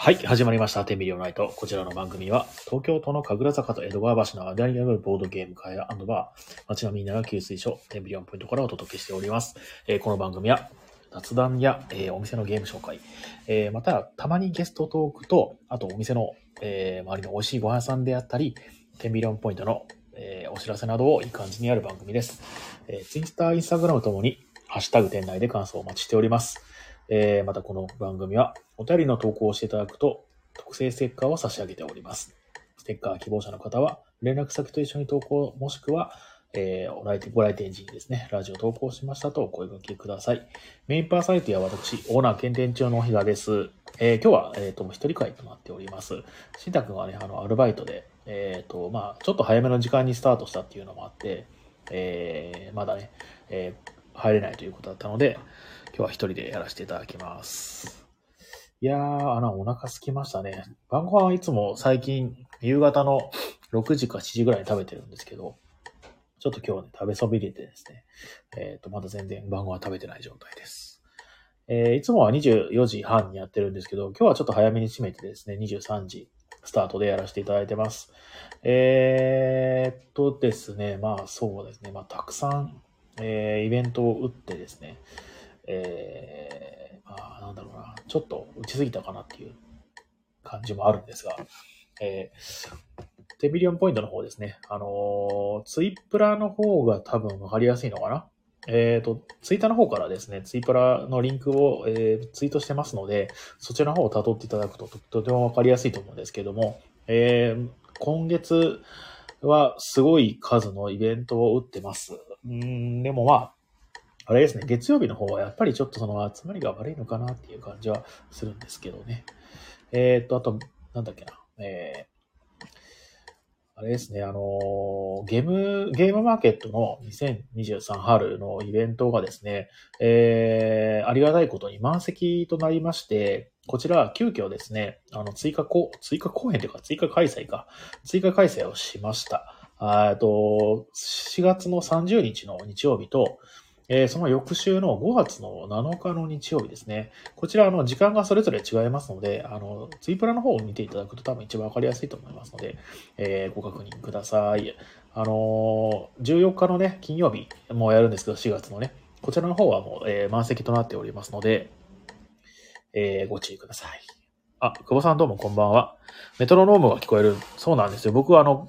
はい、始まりました。テンビリオンナイト。こちらの番組は、東京都の神楽坂と江戸川橋の間にあるボードゲーム会バー、街のみんなが給水所、テンビリオンポイントからお届けしております。えーこの番組は、雑談や、えーお店のゲーム紹介、えーまた、たまにゲストトークと、あとお店の、え周りの美味しいご飯屋さんであったり、テンビリオンポイントの、えお知らせなどをいい感じにやる番組です。えー、Twitter、Instagram ともに、ハッシュタグ店内で感想をお待ちしております。えーまたこの番組は、お便りの投稿をしていただくと、特製ステッカーを差し上げております。ステッカー希望者の方は、連絡先と一緒に投稿、もしくは、えーお来店ご来店時にですね、ラジオ投稿しましたとお声掛けください。メインパーソナリティは私、オーナー検定中の日賀です。えー今日は、えっ、と、一人会となっております。しんたくんはね、あの、アルバイトで、えっ、と、まあちょっと早めの時間にスタートしたっていうのもあって、えーまだね、えー入れないということだったので、今日は一人でやらせていただきます。いやー、あの、お腹空きましたね。晩ご飯はいつも最近、夕方の6時か7時ぐらいに食べてるんですけど、ちょっと今日はね、食べそびれてですね、えっ、と、まだ全然晩ご飯食べてない状態です。えーいつもは24時半にやってるんですけど、今日はちょっと早めに閉めてですね、23時スタートでやらせていただいてます。えーっとですね、まあそうですね、まあたくさん、えーイベントを打ってですね、えー、まあなんだろうな、ちょっと打ちすぎたかなっていう感じもあるんですが、えー、テビリオンポイントの方ですね、あのツイプラの方が多分わかりやすいのかな。えっ、と、ツイッターの方からですね、ツイプラのリンクを、えーツイートしてますので、そちらの方を辿っていただくととてもわかりやすいと思うんですけども、えー今月はすごい数のイベントを打ってます。うん、でもまあ、あれですね、月曜日の方はやっぱりちょっとその集まりが悪いのかなっていう感じはするんですけどね。えっ、と、あと、なんだっけな、えーあれですね、あのゲーム、ゲームマーケットの2023春のイベントがですね、えーありがたいことに満席となりまして、こちら、急遽ですね、あの、追加こ、追加公演というか、追加開催か、追加開催をしました。えっと、4月の30日の日曜日と、えーその翌週の5月の7日の日曜日ですね。こちら、あの、時間がそれぞれ違いますので、あの、ツイプラの方を見ていただくと多分一番わかりやすいと思いますので、えーご確認ください。あのー14日のね、金曜日もやるんですけど、4月のね、こちらの方はもう、え満席となっておりますので、えご注意ください。あ、久保さんどうもこんばんは。メトロノームが聞こえる。そうなんですよ。僕はあの、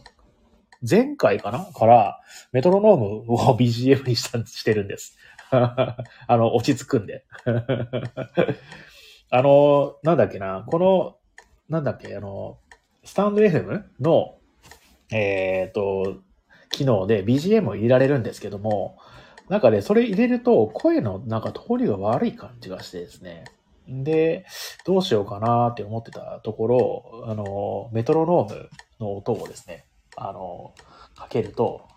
前回かな？から、メトロノームを BGM にしたしてるんです。あの、落ち着くんで。あの、なんだっけな、この、なんだっけ、あの、スタンド FM の、えっ、と、機能で BGM を入れられるんですけども、なんかね、それ入れると声のなんか通りが悪い感じがしてですね。で、どうしようかなって思ってたところ、あの、メトロノームの音をですね、あの、かけると、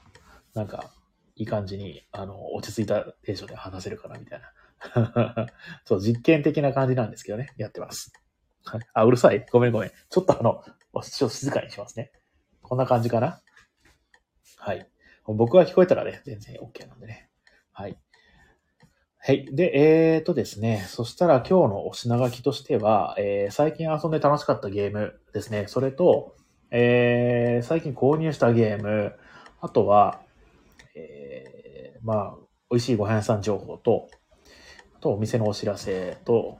なんか、いい感じに、あの、落ち着いたテンションで話せるかなみたいな。そう、実験的な感じなんですけどね、やってます。あ、うるさい？ごめんごめん。ちょっとあの、ちょっと静かにしますね。こんな感じかな？はい。僕は聞こえたらね、全然 OK なんでね。はい。はい。で、えーとですね、そしたら今日のお品書きとしては、えー最近遊んで楽しかったゲームですね。それと、えー最近購入したゲーム、あとは、えーまあ、美味しいご飯屋さん情報と、あとお店のお知らせと、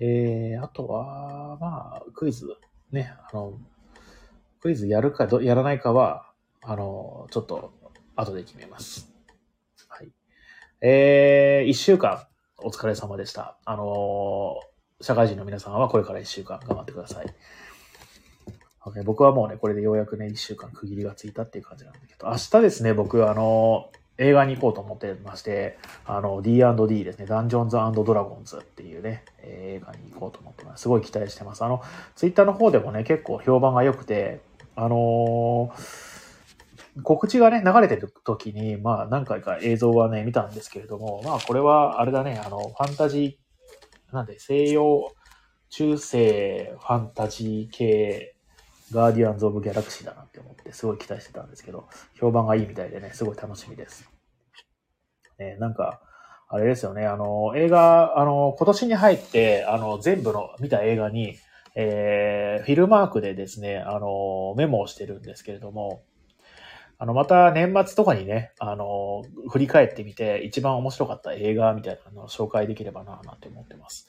えー、あとは、まあ、クイズ、ね、あの、クイズやるかやらないかは、あの、ちょっと後で決めます。はい。えー、一週間お疲れ様でした。あの、社会人の皆さんはこれから一週間頑張ってください。ね僕はもうね、これでようやくね、一週間区切りがついたっていう感じなんだけど、明日ですね、僕、あの、映画に行こうと思ってまして、あの、D&D ですね、ダンジョンズドラゴンズっていうね、映画に行こうと思ってます。すごい期待してます。あの、ツイッターの方でもね、結構評判が良くて、あのー告知がね、流れてる時に、まあ何回か映像はね、見たんですけれども、まあこれはあれだね、あの、ファンタジー、なんで、西洋、中世、ファンタジー系、ガーディアンズ・オブ・ギャラクシーだなって思って、すごい期待してたんですけど、評判がいいみたいでね、すごい楽しみです。ね、なんか、あれですよね、あの、映画、あの、今年に入って、あの、全部の見た映画に、えー、フィルマークでですね、あの、メモをしてるんですけれども、あの、また年末とかにね、あの、振り返ってみて、一番面白かった映画みたいなのを紹介できればな、なんて思ってます。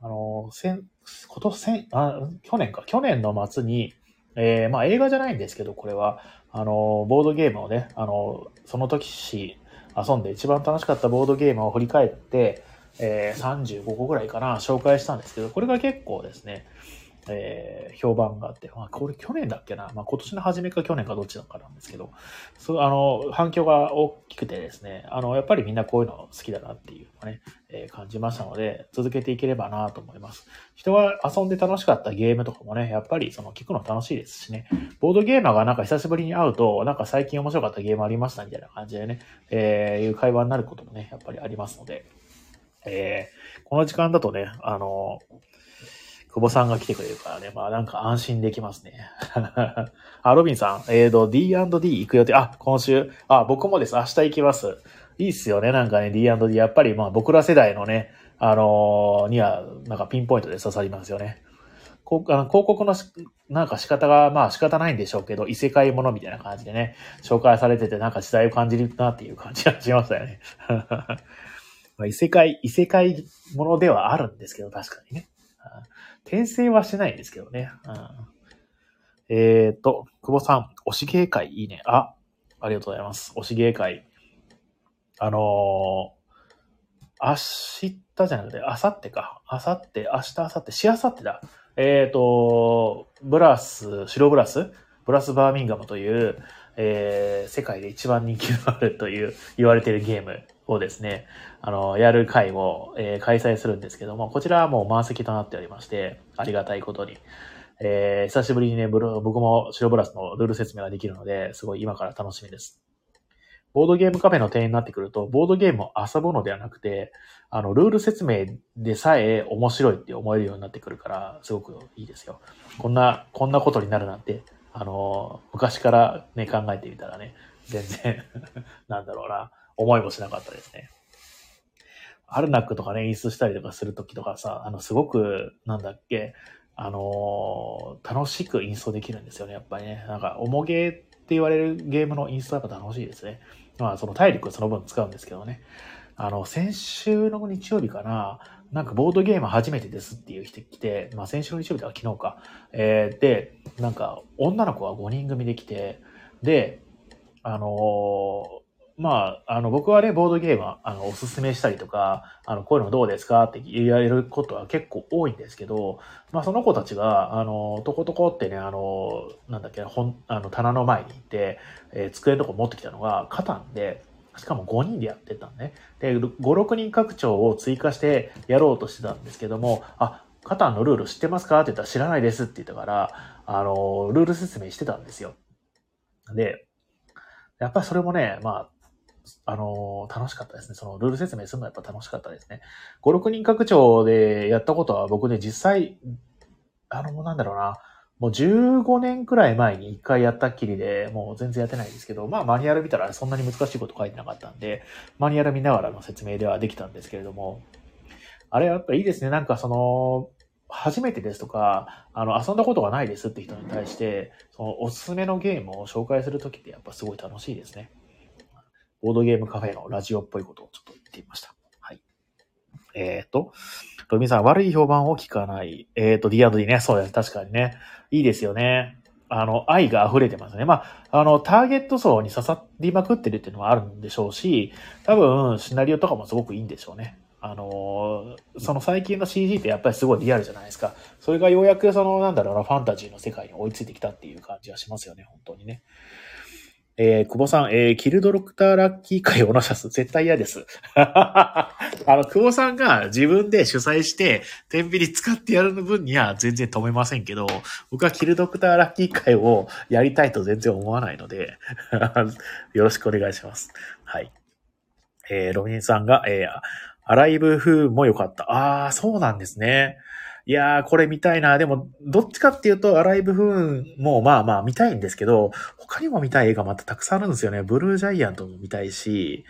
あの、先、今年、あ、去年か、去年の末に、えー、まあ映画じゃないんですけど、これは、あの、ボードゲームをね、あの、その時し遊んで一番楽しかったボードゲームを振り返って、えー、35個ぐらいかな、紹介したんですけど、これが結構ですね、えー、評判があって、まあ、これ去年だっけな、まあ、今年の初めか去年かどっちだかなんですけど、そうあの、反響が大きくてですね、あの、やっぱりみんなこういうの好きだなっていうのね、えー、感じましたので、続けていければなと思います。人が遊んで楽しかったゲームとかもね、やっぱりその聞くの楽しいですしね、ボードゲーマーがなんか久しぶりに会うと、なんか最近面白かったゲームありましたみたいな感じでね、えー、いう会話になることもね、やっぱりありますので、えー、この時間だとね、あの、久保さんが来てくれるからね、まあなんか安心できますね。あ、ロビンさん、えーと、D&D 行く予定、あ、今週、あ、僕もです、明日行きます。いいっすよね、なんかね、D&D、やっぱりまあ僕ら世代のね、あのー、には、なんかピンポイントで刺さりますよね。こあの広告のなんか仕方が、まあ仕方ないんでしょうけど、異世界ものみたいな感じでね、紹介されてて、なんか時代を感じるなっていう感じがしましたよね。異世界、異世界ものではあるんですけど、確かにね。転生はしてないんですけどね。うん、えっ、と、久保さん、推し芸会いいね。あ、ありがとうございます。推し芸会。あのー、明日じゃなくて、明後日か。明後日、明日、明後日、しあさってだ。えっ、ー、と、ブラス、白ブラス？ブラスバーミンガムという、えー、世界で一番人気のあるという言われているゲームをですね、あの、やる会を、えー、開催するんですけども、こちらはもう満席となっておりまして、ありがたいことに。えー、久しぶりにね、僕も白ブラスのルール説明ができるので、すごい今から楽しみです。ボードゲームカフェの店員になってくると、ボードゲームを遊ぶのではなくて、あの、ルール説明でさえ面白いって思えるようになってくるから、すごくいいですよ。こんな、こんなことになるなんて、あの、昔からね、考えてみたらね、全然 なんだろうな、思いもしなかったですね。アルナックとかね、演出したりとかするときとかさ、あの、すごく、なんだっけ、あのー、楽しくインストできるんですよね、やっぱりね。なんか、重ゲーって言われるゲームのインストはやっぱ楽しいですね。まあ、その体力その分使うんですけどね。あの、先週の日曜日かな、なんかボードゲーム初めてですっていう人来て、まあ先週の日曜日では昨日か。えー、で、なんか女の子が5人組で来て、で、あのまあ、あの、僕はね、ボードゲームは、あの、おすすめしたりとか、あの、こういうのどうですかって言われることは結構多いんですけど、まあ、その子たちが、あの、とことこってね、あの、なんだっけ、本、あの、棚の前に行って、えー、机のとこ持ってきたのが、カタンで、しかも5人でやってたんね。で、5、6人拡張を追加してやろうとしてたんですけども、あ、カタンのルール知ってますかって言ったら知らないですって言ったから、あの、ルール説明してたんですよ。で、やっぱりそれもね、まあ、あの、楽しかったですね。そのルール説明するのはやっぱ楽しかったですね。5、6人拡張でやったことは僕ね、実際、あの、なんだろうな、もう15年くらい前に1回やったっきりで、もう全然やってないですけど、まあマニュアル見たらそんなに難しいこと書いてなかったんで、マニュアル見ながらの説明ではできたんですけれども、あれやっぱいいですね。なんかその、初めてですとか、あの、遊んだことがないですって人に対して、そのおすすめのゲームを紹介するときってやっぱすごい楽しいですね。ボードゲームカフェのラジオっぽいことをちょっと言ってみました。はい。えっ、ー、と、ロビンさん、悪い評判を聞かない。えっ、ー、と、D&D ね、そうです。確かにね。いいですよね。あの、愛が溢れてますね。まあ、あの、ターゲット層に刺さりまくってるっていうのはあるんでしょうし、多分、シナリオとかもすごくいいんでしょうね。あのその最近の CG ってやっぱりすごいリアルじゃないですか。それがようやくその、なんだろうな、ファンタジーの世界に追いついてきたっていう感じはしますよね、本当にね。えー、久保さん、えー、キルドロクターラッキー会オナシャス、絶対嫌です。あの、久保さんが自分で主催して、天秤に使ってやる分には全然止めませんけど、僕はキルドクターラッキー会をやりたいと全然思わないので、よろしくお願いします。はい。えー、ロビンさんが、えー、アライブ風も良かった。あー、そうなんですね。いやー、これ見たいな。でも、どっちかっていうと、アライブフーンもまあまあ見たいんですけど、他にも見たい映画またたくさんあるんですよね。ブルージャイアントも見たいし、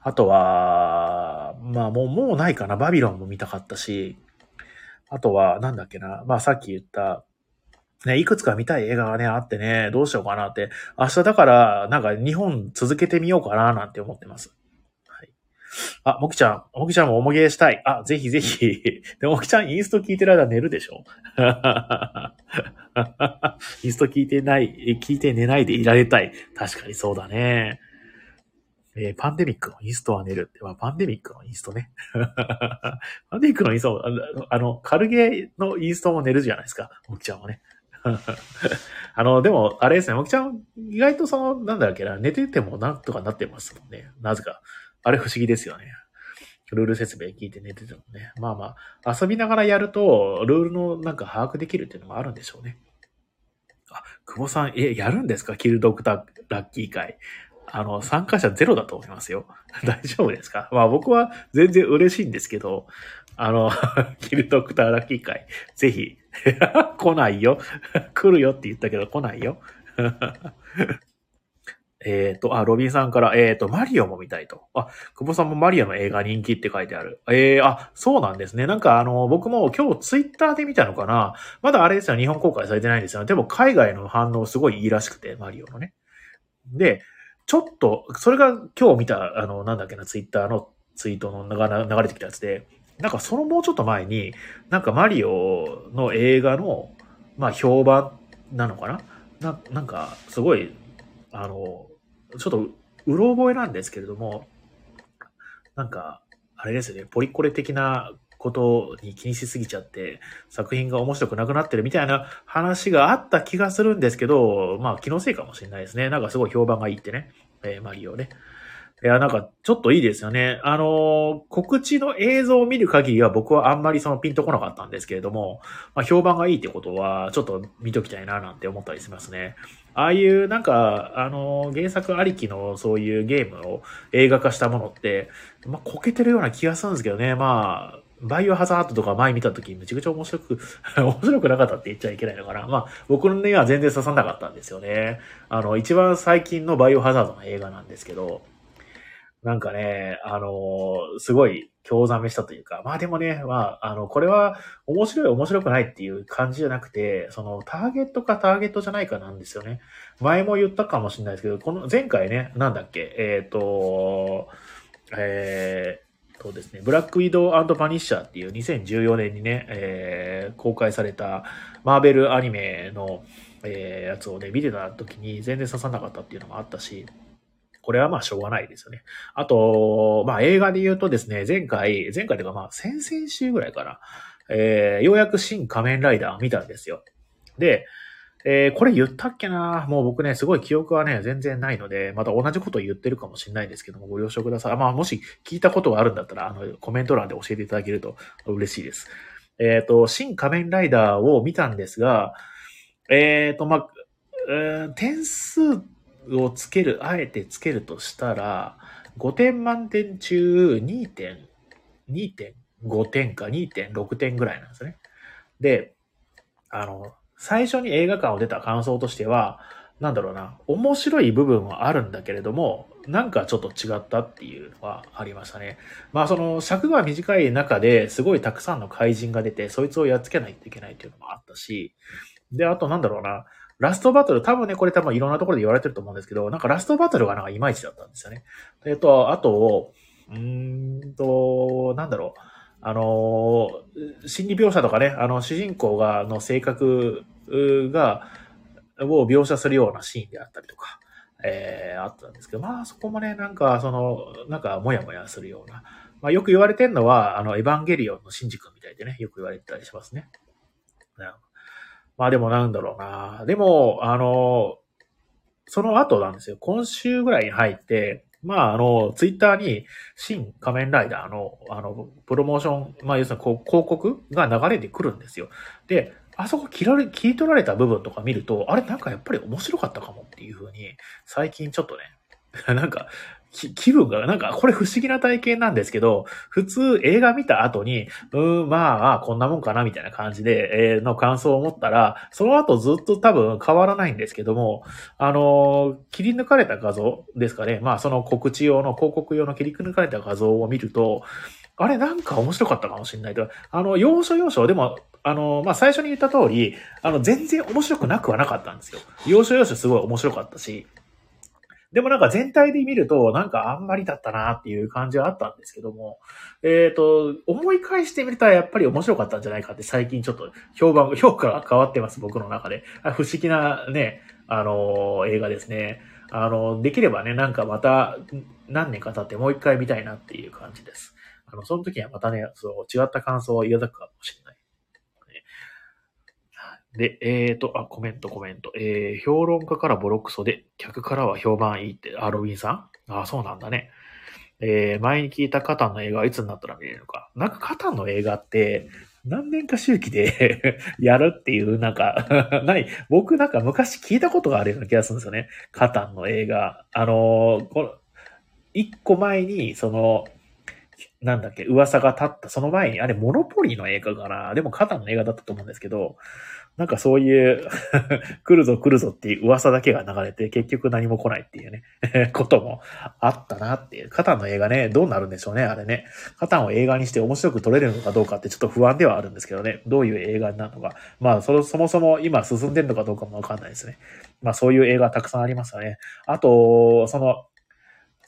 あとは、まあもう、もうないかな。バビロンも見たかったし、あとは、なんだっけな。まあさっき言った、ね、いくつか見たい映画がね、あってね、どうしようかなって。明日だから、なんか日本続けてみようかななんて思ってます。あ、もきちゃん、もきちゃんもおもげしたい。あ、ぜひぜひ。で、ももきちゃんインスト聞いてる間寝るでしょ？インスト聞いてない、聞いて寝ないでいられたい。確かにそうだね。えー、パンデミックのインストは寝る。まあ、パンデミックのインストね。パンデミックのインストも、あの、軽ゲーのインストも寝るじゃないですか。もきちゃんはね。あの、でも、あれですね、もきちゃん、意外とその、なんだっけな、寝ててもなんとかなってますもんね。なぜか。あれ不思議ですよね。ルール説明聞いて寝ててもね。まあまあ、遊びながらやると、ルールのなんか把握できるっていうのがあるんでしょうね。あ、久保さん、え、やるんですか？キルドクターラッキー会。あの、参加者ゼロだと思いますよ。大丈夫ですか？まあ僕は全然嬉しいんですけど、あの、キルドクターラッキー会、ぜひ、来ないよ。来るよって言ったけど来ないよ。えっと、あ、ロビンさんから、えっ、ー、と、マリオも見たいと。あ、久保さんもマリオの映画人気って書いてある。えー、あ、そうなんですね。なんかあの、僕も今日ツイッターで見たのかな。まだあれですよ、日本公開されてないんですよ。でも海外の反応すごいいいらしくて、マリオのね。で、ちょっと、それが今日見た、あの、なんだっけな、ツイッターのツイートの流れてきたやつで、なんかそのもうちょっと前に、なんかマリオの映画の、まあ評判なのかなな、なんかすごい、あの、ちょっとうろ覚えなんですけれども、なんか、あれですね、ポリコレ的なことに気にしすぎちゃって、作品が面白くなくなってるみたいな話があった気がするんですけど、まあ気のせいかもしれないですね。なんかすごい評判がいいってね、えー、マリオね。いや、なんか、ちょっといいですよね。あのー、告知の映像を見る限りは僕はあんまりそのピンとこなかったんですけれども、まあ、評判がいいってことは、ちょっと見ときたいななんて思ったりしますね。ああいうなんか、あの、原作ありきのそういうゲームを映画化したものって、まあ、こけてるような気がするんですけどね。まあ、バイオハザードとか前見た時にめちゃくちゃ面白く 面白くなかったって言っちゃいけないのかな。まあ、僕のには全然刺さなかったんですよね。あの、一番最近のバイオハザードの映画なんですけど、なんかね、あの、すごい興ざめしたというか、まあでもね、まあ、あの、これは面白い面白くないっていう感じじゃなくて、そのターゲットかターゲットじゃないかなんですよね。前も言ったかもしれないですけど、この前回ね、なんだっけ、えっ、ー、と、えー、そうですね、ブラックウィドウパニッシャーっていう2014年にね、えー、公開されたマーベルアニメの、えー、やつをね、見てた時に全然刺さなかったっていうのもあったし、これはまあしょうがないですよね。あと、まあ映画で言うとですね、前回、前回というかまあ先々週ぐらいから、えー、ようやく新仮面ライダー見たんですよ。で、えー、これ言ったっけな？もう僕ね、すごい記憶はね、全然ないので、また同じこと言ってるかもしれないんですけども、ご了承ください。まあ、もし聞いたことがあるんだったら、あの、コメント欄で教えていただけると嬉しいです。えっ、ー、と、新仮面ライダーを見たんですが、えっ、ー、と、まあ、えー、点数をつける、あえてつけるとしたら、5点満点中2.2.5点か2.6点ぐらいなんですね。で、あの、最初に映画館を出た感想としては、なんだろうな、面白い部分はあるんだけれども、なんかちょっと違ったっていうのはありましたね。まあその尺が短い中ですごいたくさんの怪人が出て、そいつをやっつけないといけないっていうのもあったし、で、あとなんだろうな、ラストバトル、多分ね、これ多分いろんなところで言われてると思うんですけど、なんかラストバトルがなんかいまいちだったんですよね。えっと、あと、うんと、なんだろう。あの、心理描写とかね、あの、主人公が、の性格が、を描写するようなシーンであったりとか、えー、あったんですけど、まあそこもね、なんか、その、なんか、もやもやするような。まあよく言われてるのは、あの、エヴァンゲリオンのシンジ君みたいでね、よく言われてたりしますね。まあでもなんだろうな。でも、あの、その後なんですよ。今週ぐらいに入って、まあ、あの、ツイッターに、新仮面ライダーの、あの、プロモーション、まあ、要するにこう広告が流れてくるんですよ。で、あそこ切られ、切り取られた部分とか見ると、あれなんかやっぱり面白かったかもっていうふうに、最近ちょっとね、なんかき気分が、なんかこれ不思議な体験なんですけど、普通映画見た後に、うーん、まあ、こんなもんかなみたいな感じで、えー、の感想を持ったら、その後ずっと多分変わらないんですけども、あの切り抜かれた画像ですかね。まあ、その告知用の、広告用の切り抜かれた画像を見ると、あれなんか面白かったかもしれないと。あの、要所要所、でも、あの、まあ、最初に言った通り、あの、全然面白くなくはなかったんですよ。要所要所すごい面白かったし、でもなんか全体で見ると、なんかあんまりだったなっていう感じはあったんですけども、えっ、と、思い返してみるとやっぱり面白かったんじゃないかって最近ちょっと評判、評価が変わってます、僕の中で。不思議なね、あの映画ですね。あの、できればね、なんかまた何年か経ってもう一回見たいなっていう感じです。あの、その時はまたね、そう、違った感想をいただくかもしれない。で、えーと、あ、コメント、コメント。えー、評論家からボロクソで、客からは評判いいって、あ、ロビンさん？あ、そうなんだね。えー、前に聞いたカタンの映画はいつになったら見れるのか。なんかカタンの映画って、何年か周期で やるっていう、なんか、何僕なんか昔聞いたことがあるような気がするんですよね。カタンの映画。あのーこの、一個前に、その、なんだっけ、噂が立った、その前に、あれ、モノポリの映画かなでもカタンの映画だったと思うんですけど、なんかそういう、来るぞ来るぞっていう噂だけが流れて、結局何も来ないっていうね、こともあったなっていう。カタンの映画ね、どうなるんでしょうね、あれね。カタンを映画にして面白く撮れるのかどうかってちょっと不安ではあるんですけどね。どういう映画になるのか。まあ、そそもそも今進んでるのかどうかもわかんないですね。まあ、そういう映画たくさんありますよね。あと、その、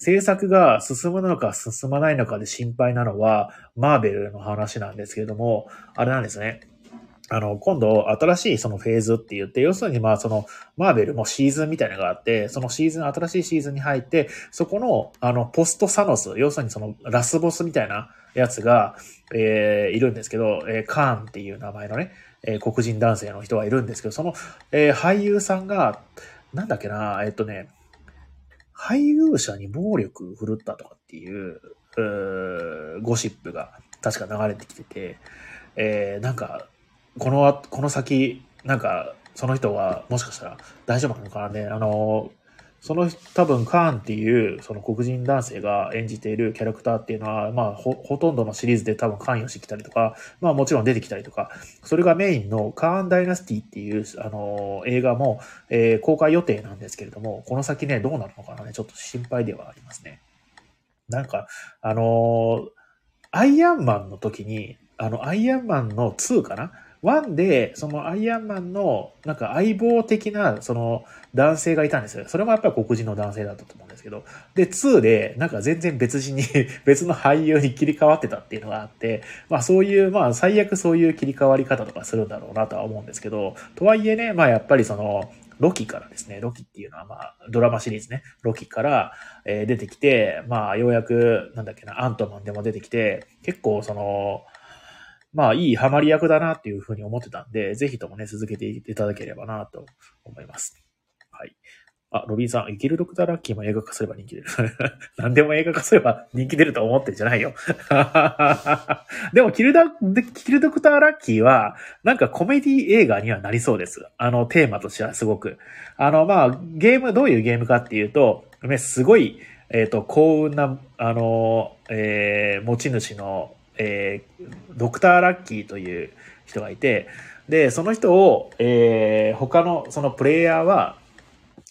制作が進むのか進まないのかで心配なのは、マーベルの話なんですけれども、あれなんですね。あの、今度、新しいそのフェーズって言って、要するにまあその、マーベルもシーズンみたいなのがあって、そのシーズン、新しいシーズンに入って、そこの、あの、ポストサノス、要するにその、ラスボスみたいなやつが、えー、いるんですけど、えー、カーンっていう名前のね、えー黒人男性の人がいるんですけど、その、えー俳優さんが、なんだっけな、えっとね、俳優者に暴力振るったとかっていう、うーゴシップが確か流れてきてて、えーなんか、この、この先、なんか、その人はもしかしたら大丈夫なのかなね。あの、その多分カーンっていうその黒人男性が演じているキャラクターっていうのは、まあほ、ほとんどのシリーズで多分関与してきたりとか、まあもちろん出てきたりとか、それがメインのカーンダイナスティっていう、あの、映画も、えー公開予定なんですけれども、この先ね、どうなるのかなね、ちょっと心配ではありますね。なんか、あのアイアンマンの時に、あの、アイアンマンの2かな ?1 で、そのアイアンマンの、なんか相棒的な、その、男性がいたんですよ。それもやっぱり黒人の男性だったと思うんですけど。で、2で、なんか全然別人に、別の俳優に切り替わってたっていうのがあって、まあそういう、まあ最悪そういう切り替わり方とかするんだろうなとは思うんですけど、とはいえね、まあやっぱりその、ロキからですね、ロキっていうのはまあドラマシリーズね、ロキから、え出てきて、まあようやく、なんだっけな、アントマンでも出てきて、結構その、まあいいハマり役だなっていうふうに思ってたんで、ぜひともね、続けていただければなと思います。はい。あ、ロビンさん、イケるドクターラッキーも映画化すれば人気出る。何でも映画化すれば人気出ると思ってるんじゃないよ。でもキルダ、キルドクターラッキーは、なんかコメディ映画にはなりそうです。あの、テーマとしてはすごく。あの、まあ、ゲーム、どういうゲームかっていうと、ね、すごい、えっ、と、幸運な、あの、えー持ち主の、えードクターラッキーという人がいて、で、その人を、えー他の、そのプレイヤーは、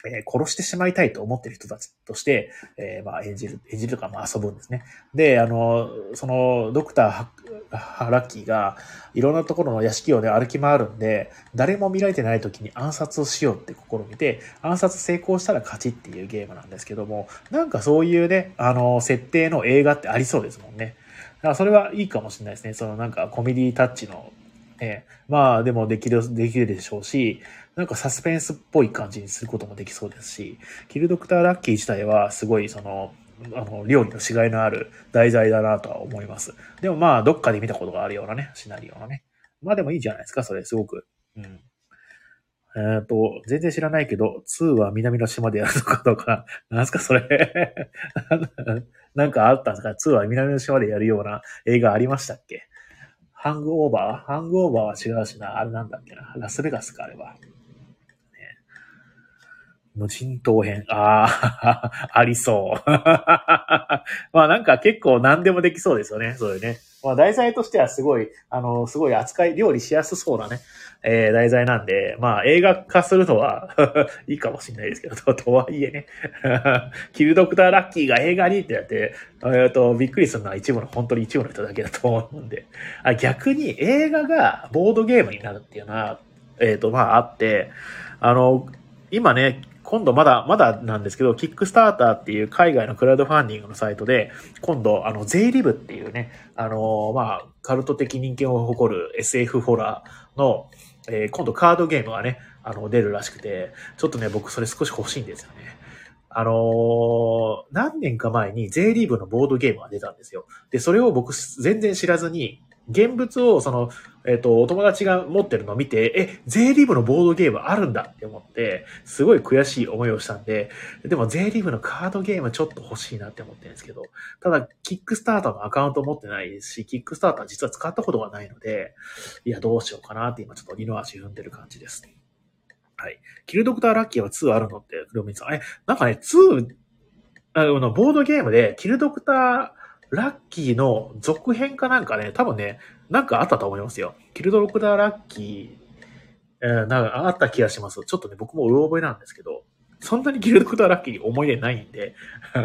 えー殺してしまいたいと思ってる人たちとして、えーまあ、演じる、演じるとか、まあ、遊ぶんですね。で、あの、その、ドクターハハラッキーが、いろんなところの屋敷をね、歩き回るんで、誰も見られてない時に暗殺をしようって試みて、暗殺成功したら勝ちっていうゲームなんですけども、なんかそういうね、あの、設定の映画ってありそうですもんね。だからそれはいいかもしれないですね。そのなんかコメディタッチの、えまあでもできる、できるでしょうし、なんかサスペンスっぽい感じにすることもできそうですし、キルドクターラッキー自体はすごいその、あの、料理のしがいのある題材だなとは思います。でもまあ、どっかで見たことがあるようなね、シナリオのね。まあでもいいじゃないですか、それ、すごく。うん。えっ、と、全然知らないけど、2は南の島でやるのかどうかな。なんすか、それ。なんかあったんですか ?2 は南の島でやるような映画ありましたっけ？ハングオーバー？ハングオーバーは違うしな。あれなんだっけな？ラスベガスか、あれは。ね無人島編。ああ、ありそう。まあなんか結構何でもできそうですよね。そういうね。まあ題材としてはすごい、あの、すごい扱い、料理しやすそうなね、えー、題材なんで、まあ映画化するのは いいかもしれないですけど、と とはいえね。キルドクターラッキーが映画にってやって、えっ、と、びっくりするのは一部の、本当に一部の人だけだと思うんで。あ逆に映画がボードゲームになるっていうのは、えっ、ー、と、まああって、あの、今ね、今度まだ、まだなんですけど、キックスターターっていう海外のクラウドファンディングのサイトで、今度、あの、ゼイリブっていうね、あの、まあ、カルト的人気を誇る SF ホラーの、えー、今度カードゲームがね、あの、出るらしくて、ちょっとね、僕それ少し欲しいんですよね。あのー、何年か前に J リーグのボードゲームが出たんですよ。で、それを僕全然知らずに、現物を、その、えっ、ー、と、お友達が持ってるのを見て、え、ゼーリブのボードゲームあるんだって思って、すごい悔しい思いをしたんで、でもゼーリブのカードゲームちょっと欲しいなって思ってるんですけど、ただ、キックスターターのアカウント持ってないですし、キックスターター実は使ったことがないので、いや、どうしようかなって今ちょっと二の足踏んでる感じです。はい。キルドクターラッキーは2あるのって、黒水さん。え、なんかね、2、あの、ボードゲームで、キルドクターラッキーの続編かなんかね、多分ね、なんかあったと思いますよ。キルドロクダーラッキー、えー、なんかあった気がします。ちょっとね、僕もうろ覚えなんですけど、そんなにキルドクダーラッキーに思い出ないんで。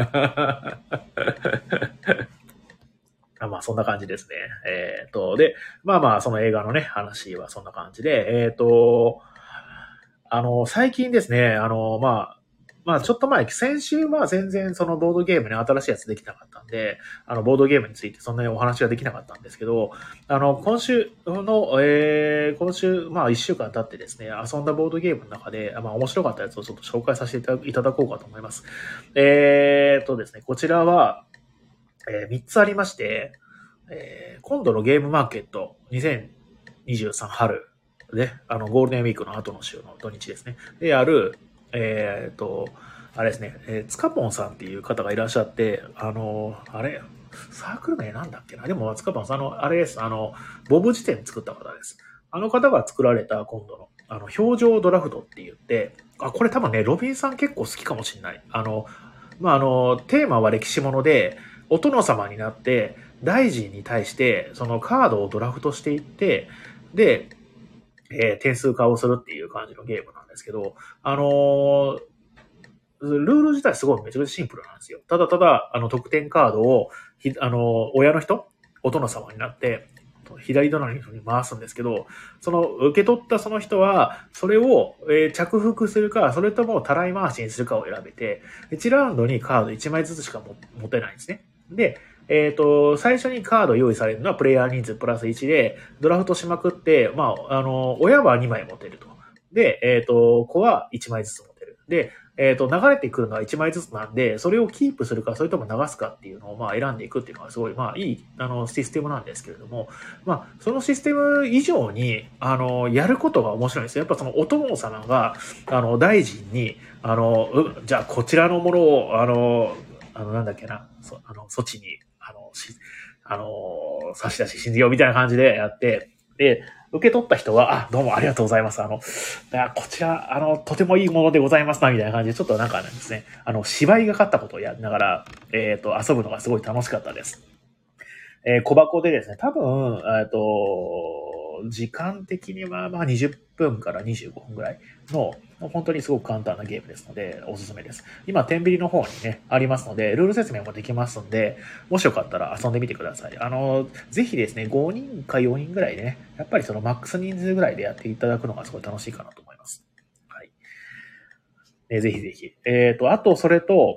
まあ、そんな感じですね。えっ、ー、と、で、まあまあ、その映画のね、話はそんな感じで、えっ、ー、と、あの、最近ですね、あの、まあ、まあちょっと前、先週は全然そのボードゲームに新しいやつできなかったんで、あの、ボードゲームについてそんなにお話ができなかったんですけど、あの、今週の、えー、今週、まあ一週間経ってですね、遊んだボードゲームの中で、まあ面白かったやつをちょっと紹介させていただこうかと思います。えーとですね、こちらは、えー、3つありまして、えー、今度のゲームマーケット2023春で、あの、ゴールデンウィークの後の週の土日ですね。で、ある、えっ、と、あれですね、えー、つかぽんさんっていう方がいらっしゃって、あの、あれ、サークル名なんだっけな？でも、つかぽんさん、あの、あれです、あの、ボブ辞典作った方です。あの方が作られた今度の、あの、表情ドラフトって言って、あ、これ多分ね、ロビンさん結構好きかもしれない。あの、まあ、あの、テーマは歴史もので、お殿様になって、大臣に対して、そのカードをドラフトしていって、で、えー、点数化をするっていう感じのゲームなんですけど、あの、ルール自体すごいめちゃくちゃシンプルなんですよ。ただただ、あの、得点カードを、ひあの、親の人お殿様になって、左隣の人に回すんですけど、その受け取ったその人は、それを、えー、着服するか、それともたらい回しにするかを選べて、1ラウンドにカード1枚ずつしか持てないんですね。で、えっ、ー、と、最初にカード用意されるのはプレイヤー人数プラス1で、ドラフトしまくって、まあ、あの、親は2枚持てると。で、えっ、ー、と、子は1枚ずつ持てる。で、えっ、ー、と、流れてくるのは1枚ずつなんで、それをキープするか、それとも流すかっていうのを、まあ、選んでいくっていうのはすごい、まあ、いい、あの、システムなんですけれども、まあ、そのシステム以上に、あの、やることが面白いんですよ。やっぱそのお殿様が、あの、大臣に、あの、うじゃあ、こちらのものを、あの、あの、なんだっけな、そあの、措置に、あのー、差し出し、信じようみたいな感じでやって、で、受け取った人は、あ、どうもありがとうございます。あの、こちら、あの、とてもいいものでございますな、みたいな感じで、ちょっとなんかなんですね、あの、芝居がかったことをやりながら、えっ、ー、と、遊ぶのがすごい楽しかったです。えー、小箱でですね、多分、えっ、と、時間的にはまあ20分から25分ぐらいの、本当にすごく簡単なゲームですので、おすすめです。今、天秤の方にね、ありますので、ルール説明もできますので、もしよかったら遊んでみてください。あの、ぜひですね、5人か4人ぐらいでね、やっぱりそのマックス人数ぐらいでやっていただくのがすごい楽しいかなと思います。はい。えぜひぜひ。えっ、ー、と、あと、それと、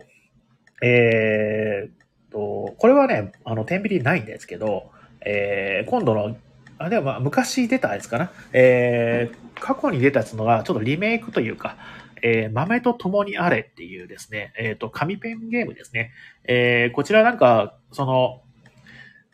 えー、と、これはね、あの、天秤ないんですけど、えー、今度のあ、でもまあ、昔出たやつかな。えー、過去に出たやつのが、ちょっとリメイクというか、えー、豆と共にあれっていうですね、えっ、ー、と、紙ペンゲームですね。えー、こちらなんか、その、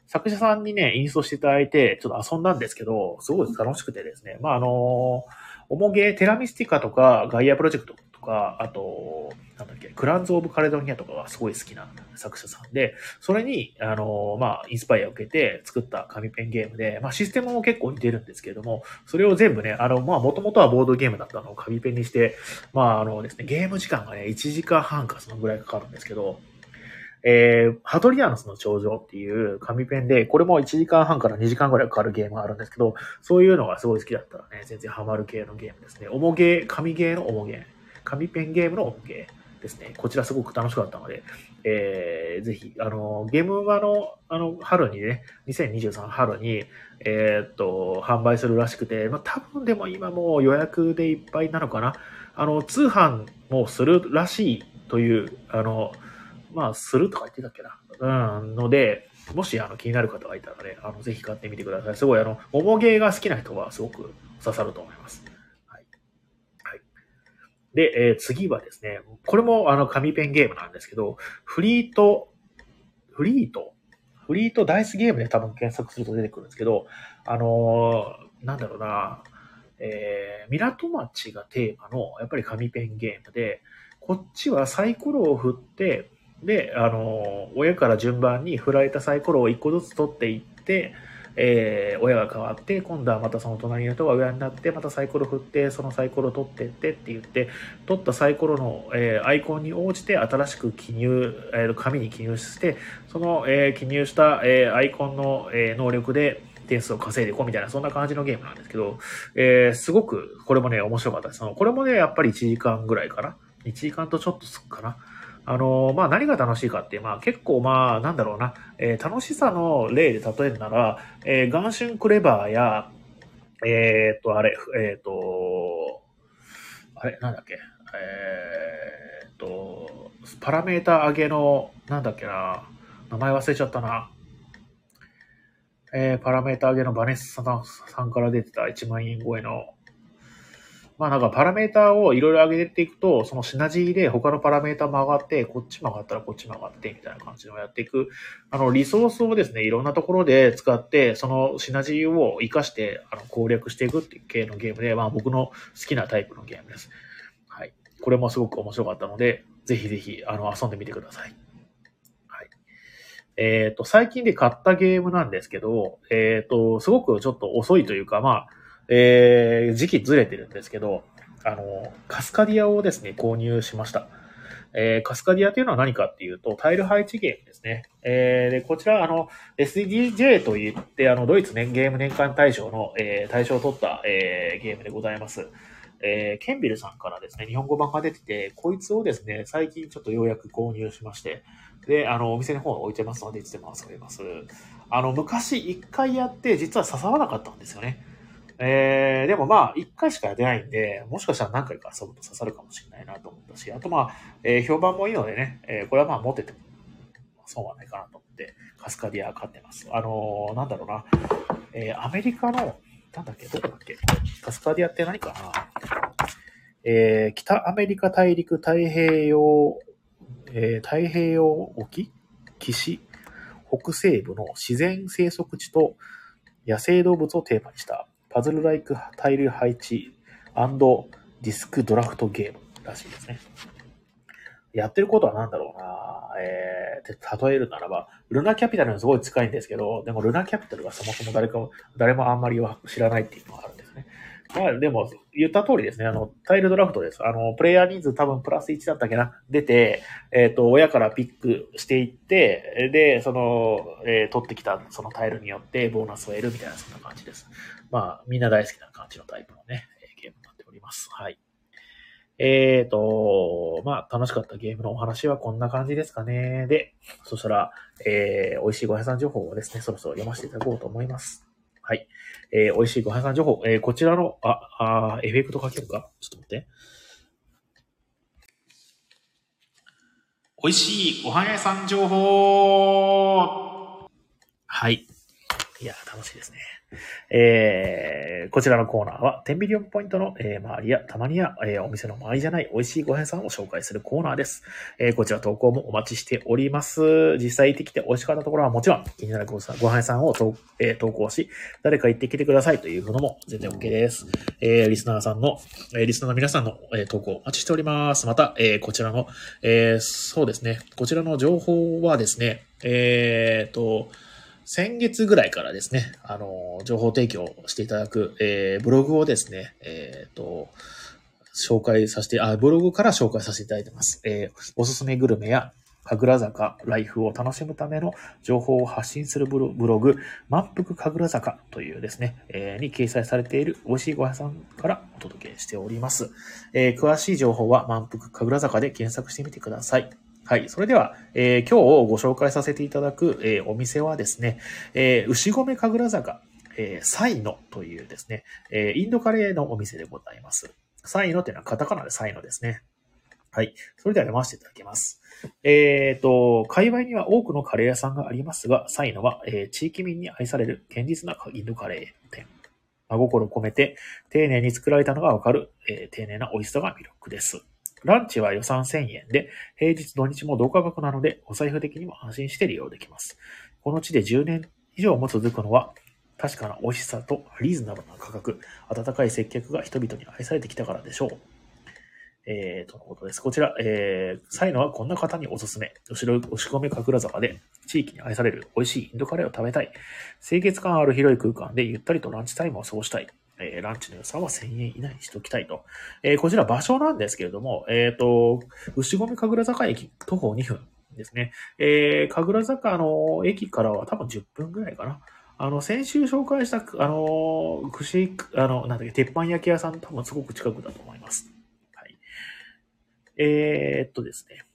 作者さんにね、インストしていただいて、ちょっと遊んだんですけど、すごい楽しくてですね。まあ、あの、おもげテラミスティカとかガイアプロジェクトか、あと、なんだっけ、クランズ・オブ・カレドニアとかがすごい好きな作者さんで、それに、あの、まあ、インスパイアを受けて作った紙ペンゲームで、まあ、システムも結構似てるんですけれども、それを全部ね、あの、まあ、もともとはボードゲームだったのを紙ペンにして、まあ、あのですね、ゲーム時間がね、1時間半かそのぐらいかかるんですけど、えー、ハトリアノスの頂上っていう紙ペンで、これも1時間半から2時間ぐらいかかるゲームがあるんですけど、そういうのがすごい好きだったらね、全然ハマる系のゲームですね。重ゲー、紙ゲーの重ゲー。紙ペンゲームの重ゲーですね。こちらすごく楽しかったので、えー、ぜひ、あの、ゲームマの、あの、春にね、2023春に、えー、っと、販売するらしくて、まあ、多分でも今もう予約でいっぱいなのかな。あの、通販もするらしいという、あの、まあ、するとか言ってたっけな。うん、ので、もし、あの、気になる方がいたらね、あの、ぜひ買ってみてください。すごい、あの、桃ゲーが好きな人はすごく刺さると思います。で、えー、次はですね、これも、あの、紙ペンゲームなんですけど、フリート、フリート？フリートダイスゲームで多分検索すると出てくるんですけど、あのー、なんだろうな、えー、港町がテーマの、やっぱり紙ペンゲームで、こっちはサイコロを振って、で、あの、親から順番に振られたサイコロを1個ずつ取っていって、えー、親が変わって、今度はまたその隣の人が親になって、またサイコロ振って、そのサイコロ取ってってって言って、取ったサイコロの、えー、アイコンに応じて新しく記入、えー、紙に記入して、その、えー、記入した、えー、アイコンの、えー、能力で、点数を稼いでいこうみたいな、そんな感じのゲームなんですけど、えー、すごく、これもね、面白かったです。これもね、やっぱり1時間ぐらいかな？1時間とちょっとすっかな？あの、まあ、何が楽しいかって、まあ、結構、まあ、なんだろうな、えー、楽しさの例で例えるなら、えー、ガンシュンクレバーや、えー、っと、あれ、えー、っと、あれ、なんだっけ、えー、っと、パラメータ上げの、なんだっけな、名前忘れちゃったな。えー、パラメータ上げのバネッサさんから出てた1万円超えの、まあなんかパラメータをいろいろ上げていくと、そのシナジーで他のパラメータも上がって、こっちも上がったらこっちも上がって、みたいな感じのやっていく。あの、リソースをですね、いろんなところで使って、そのシナジーを活かして、あの、攻略していくっていう系のゲームで、まあ僕の好きなタイプのゲームです。はい。これもすごく面白かったので、ぜひぜひ、あの、遊んでみてください。はい。えっ、ー、と、最近で買ったゲームなんですけど、えっ、ー、と、すごくちょっと遅いというか、まあ、えー、時期ずれてるんですけど、あの、カスカディアをですね、購入しました。えー、カスカディアというのは何かっていうと、タイル配置ゲームですね。えー、で、こちら、あの、SDJ といって、あの、ドイツ年ゲーム年間大賞の、えー、大賞を取った、えー、ゲームでございます。えー、ケンビルさんからですね、日本語版が出てて、こいつをですね、最近ちょっとようやく購入しまして、で、あの、お店の方に置いてますので、いつでも遊べます。あの、昔一回やって、実は刺さらなかったんですよね。えー、でもまあ、一回しかやってないんで、もしかしたら何回か遊ぶと刺さるかもしれないなと思ったし、あとまあ、えー、評判もいいのでね、えー、これはまあ持ってても損はないかなと思って、カスカディア買ってます。あのー、なんだろうな、えー、アメリカの、なんだっけ、どこだっけ、カスカディアって何かな、えー、北アメリカ大陸太平洋、えー、太平洋沖岸北西部の自然生息地と野生動物をテーマにしたパズルライクタイル配置ディスクドラフトゲームらしいですね。やってることは何だろうなえー、例えるならば、ルナキャピタルにすごい近いんですけど、でもルナキャピタルがそもそも誰かも、誰もあんまり知らないっていうのがあるんですね。まあでも、言った通りですね、あの、タイルドラフトです。あの、プレイヤー人数多分プラス1だったっけな、出て、えっ、ー、と、親からピックしていって、で、その、えー、取ってきたそのタイルによってボーナスを得るみたいな、そんな感じです。まあ、みんな大好きな感じのタイプのね、ゲームになっております。はい。えーと、まあ、楽しかったゲームのお話はこんな感じですかね。で、そしたら、えー、美味しいご飯さん情報をですね、そろそろ読ませていただこうと思います。はい。えー、美味しいご飯さん情報、えー、こちらの、あ、あ、エフェクトかけるか？ちょっと待って。美味しいご飯屋さん情報はい。いや、楽しいですね。えー、こちらのコーナーは、10ミリオンポイントの、えー、周りや、たまにや、えー、お店の周りじゃない美味しいご飯屋さんを紹介するコーナーです。えー、こちら投稿もお待ちしております。実際行ってきて美味しかったところはもちろん、気になるご飯屋さんを、えー投稿し、誰か行ってきてくださいというのも全然 OK です。えー、リスナーさんの、えーリスナーの皆さんの、えー投稿お待ちしております。また、えーこちらの、えーそうですね、こちらの情報はですね、えーと、先月ぐらいからですね、あの、情報提供していただく、えーブログをですね、えっ、と、紹介させて、あ、ブログから紹介させていただいてます。えーおすすめグルメや、神楽坂、ライフを楽しむための情報を発信するブロブログ、満腹神楽坂というですね、えーに掲載されている美味しいご飯屋さんからお届けしております。えー詳しい情報は満腹神楽坂で検索してみてください。はい。それでは、えー今日ご紹介させていただく、えーお店はですね、えー牛込神楽坂、えーサイノというですね、えーインドカレーのお店でございます。サイノっていうのはカタカナでサイノですね。はい。それでは読ませていただきます。えっ、と、界隈には多くのカレー屋さんがありますが、サイノは、えー地域民に愛される堅実なインドカレー店。真心込めて丁寧に作られたのがわかる、えー丁寧な美味しさが魅力です。ランチは予算1000円で、平日土日も同価格なので、お財布的にも安心して利用できます。この地で10年以上も続くのは、確かな美味しさとリーズナブルな価格、温かい接客が人々に愛されてきたからでしょう。えー、とのことです。こちら、えー、サイのはこんな方におすすめ。後ろ、押し込め神楽坂で、地域に愛される美味しいインドカレーを食べたい。清潔感ある広い空間でゆったりとランチタイムを過ごしたい。えーランチの予算は1000円以内にしておきたいと。えーこちら場所なんですけれども、えっ、と、牛込神楽坂駅徒歩2分ですね。えー、神楽坂の駅からは多分10分ぐらいかな。あの、先週紹介した、あの、串、あの、なんだっけ、鉄板焼き屋さん多分すごく近くだと思います。はい。えー、っとですね。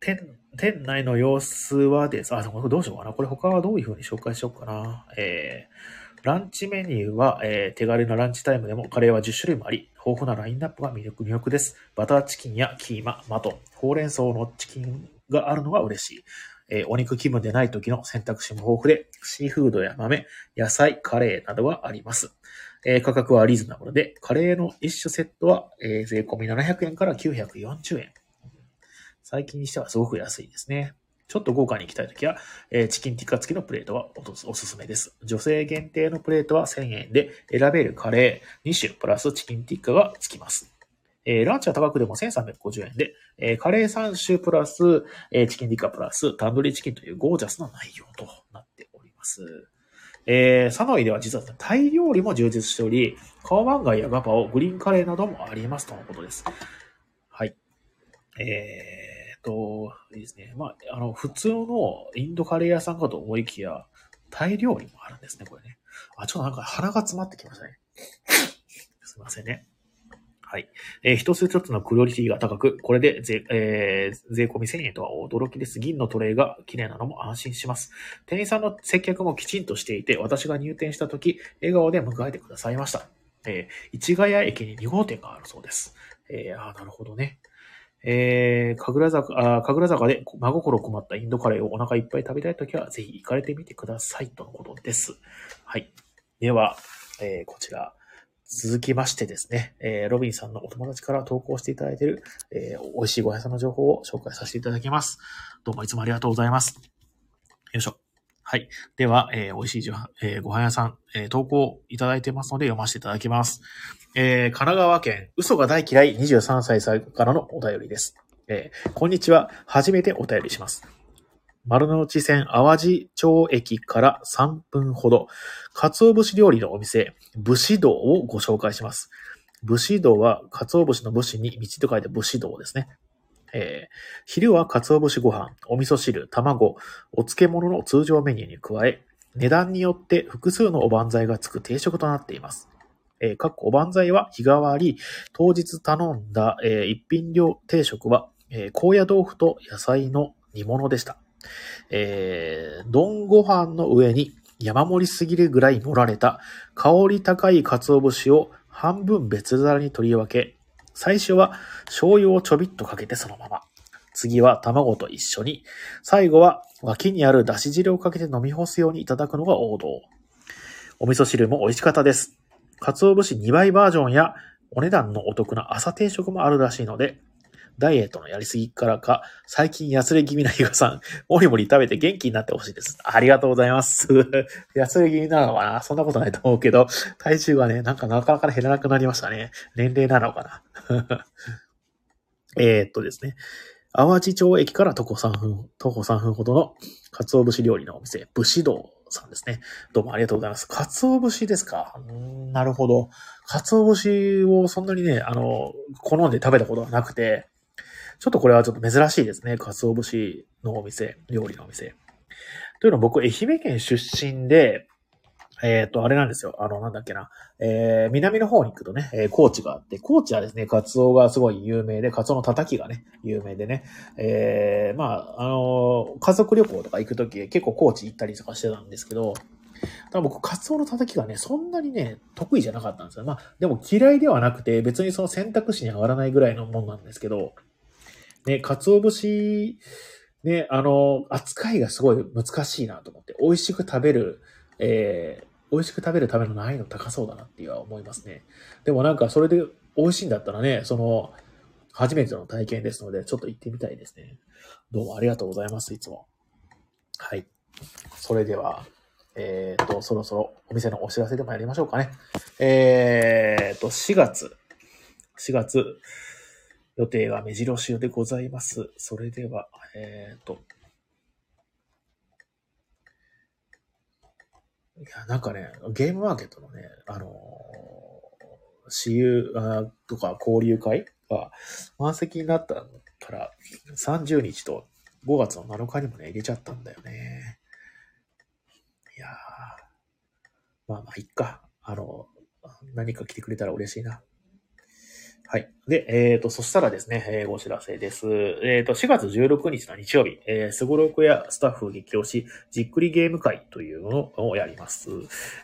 店、店内の様子はです。あ、でもどうしようかな。これ他はどういう風に紹介しようかな。えー、ランチメニューは、えー手軽なランチタイムでもカレーは10種類もあり、豊富なラインナップが魅力魅力です。バターチキンやキーマ、マトン、ほうれん草のチキンがあるのが嬉しい。えーお肉気分でない時の選択肢も豊富で、シーフードや豆、野菜、カレーなどがあります。えー価格はリーズナブルで、カレーの一種セットは、えー税込み700円から940円。最近にしてはすごく安いですね。ちょっと豪華に行きたいときは、えーチキンティッカ付きのプレートはおすすめです。女性限定のプレートは1000円で選べるカレー2種プラスチキンティッカが付きます。えーランチは高くでも1350円で、えーカレー3種プラス、えチキンティッカプラスタンドリーチキンというゴージャスな内容となっております。えー、サノイでは実はタイ料理も充実しており、カオマンガイやガパオ、グリーンカレーなどもありますとのことです。はい。えーと、ですね。まあ、あの、普通のインドカレー屋さんかと思いきや、タイ料理もあるんですね、これね。あ、ちょっとなんか鼻が詰まってきましたね。すいませんね。はい。えー一つ一つのクオリティが高く、これで税、えー税込み1000円とは驚きです。銀のトレイが綺麗なのも安心します。店員さんの接客もきちんとしていて、私が入店した時、笑顔で迎えてくださいました。えー市ヶ谷駅に2号店があるそうです。えーあなるほどね。えー、神楽坂、あ神楽坂で真心困ったインドカレーをお腹いっぱい食べたいときは、ぜひ行かれてみてください、とのことです。はい。では、えーこちら、続きましてですね、えーロビンさんのお友達から投稿していただいている、えー美味しいご飯屋さんの情報を紹介させていただきます。どうもいつもありがとうございます。よいしょ。はい。では、えー美味しいじゃえーご飯屋さん、えー投稿いただいてますので読ませていただきます。えー神奈川県、嘘が大嫌い23歳さんからのお便りです。えーこんにちは。初めてお便りします。丸の内線淡路町駅から3分ほど、鰹節料理のお店、武士道をご紹介します。武士道は、鰹節の武士に道と書いて武士道ですね。えー昼は鰹節ご飯、お味噌汁、卵、お漬物の通常メニューに加え、値段によって複数のおばんざいがつく定食となっています。えー、かっこおばんざいは日替わり、当日頼んだ、えー一品料定食は、えー高野豆腐と野菜の煮物でした。えー、丼ご飯の上に山盛りすぎるぐらい盛られた香り高い鰹節を半分別皿に取り分け、最初は醤油をちょびっとかけてそのまま。次は卵と一緒に。最後は脇にあるだし汁をかけて飲み干すようにいただくのが王道。お味噌汁も美味しかったです。鰹節2倍バージョンやお値段のお得な朝定食もあるらしいので、ダイエットのやりすぎからか、最近痩せれ気味な比嘉さん、もりもり食べて元気になってほしいです。ありがとうございます。痩せれ気味なのかな？そんなことないと思うけど、体重がね、なんかなかなか減らなくなりましたね。年齢なのかな？えっとですね。淡路町駅から徒歩3分、徒歩3分ほどの鰹節料理のお店、武士道さんですね。どうもありがとうございます。鰹節ですか？なるほど。鰹節をそんなにね、あの、好んで食べたことがなくて、ちょっとこれはちょっと珍しいですね。鰹節のお店、料理のお店。というのは僕、愛媛県出身で、えっ、と、あれなんですよ。あの、なんだっけな。えー、南の方に行くとね、えー高知があって、高知はですね、カツオがすごい有名で、カツオのたたきがね、有名でね、えー、まあ、あのー家族旅行とか行くとき、結構高知行ったりとかしてたんですけど、ただ僕、カツオのたたきがね、そんなにね、得意じゃなかったんですよ。まあ、でも嫌いではなくて、別にその選択肢に上がらないぐらいのもんなんですけど、ね、カツオ節、ね、あの、扱いがすごい難しいなと思って、美味しく食べる、えー、美味しく食べるための難易度高そうだなっていうは思いますね。でもなんかそれで美味しいんだったらね、その、初めての体験ですので、ちょっと行ってみたいですね。どうもありがとうございます、いつも。はい。それでは、えっ、と、そろそろお店のお知らせでもやりましょうかね。えっ、と、4月、4月、予定が目白押しでございます。それでは、えっ、と、いや、なんかね、ゲームマーケットのね、あのー私有あとか交流会が満席になったから、30日と5月の7日にもね、入れちゃったんだよね。いや、まあまあ、いっか。あの、何か来てくれたら嬉しいな。はい。で、えっ、と、そしたらですね、えーお知らせです。えっ、と、4月16日の日曜日、えー、すごろくやスタッフ激推し、じっくりゲーム会というのをやります。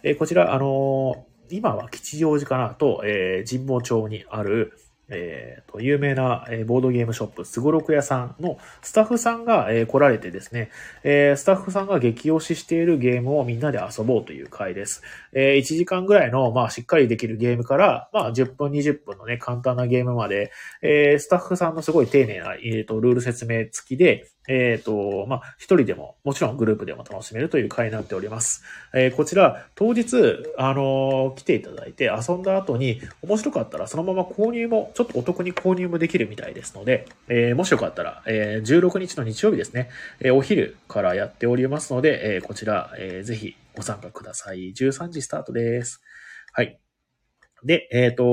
えーこちら、あの今は吉祥寺かなと、えー神保町にある、えーと、有名な、えボードゲームショップ、すごろく屋さんのスタッフさんが、え来られてですね、えスタッフさんが激推ししているゲームをみんなで遊ぼうという回です。え1時間ぐらいの、まあ、しっかりできるゲームから、まあ、10分、20分のね、簡単なゲームまで、えスタッフさんのすごい丁寧な、えーと、ルール説明付きで、えっ、と、まあ、一人でも、もちろんグループでも楽しめるという回になっております。えーこちら、当日、あのー来ていただいて遊んだ後に、面白かったらそのまま購入も、ちょっとお得に購入もできるみたいですので、えーもしよかったら、えー16日の日曜日ですね、えーお昼からやっておりますので、えーこちら、えーぜひご参加ください。13時スタートです。はい。で、えっ、と、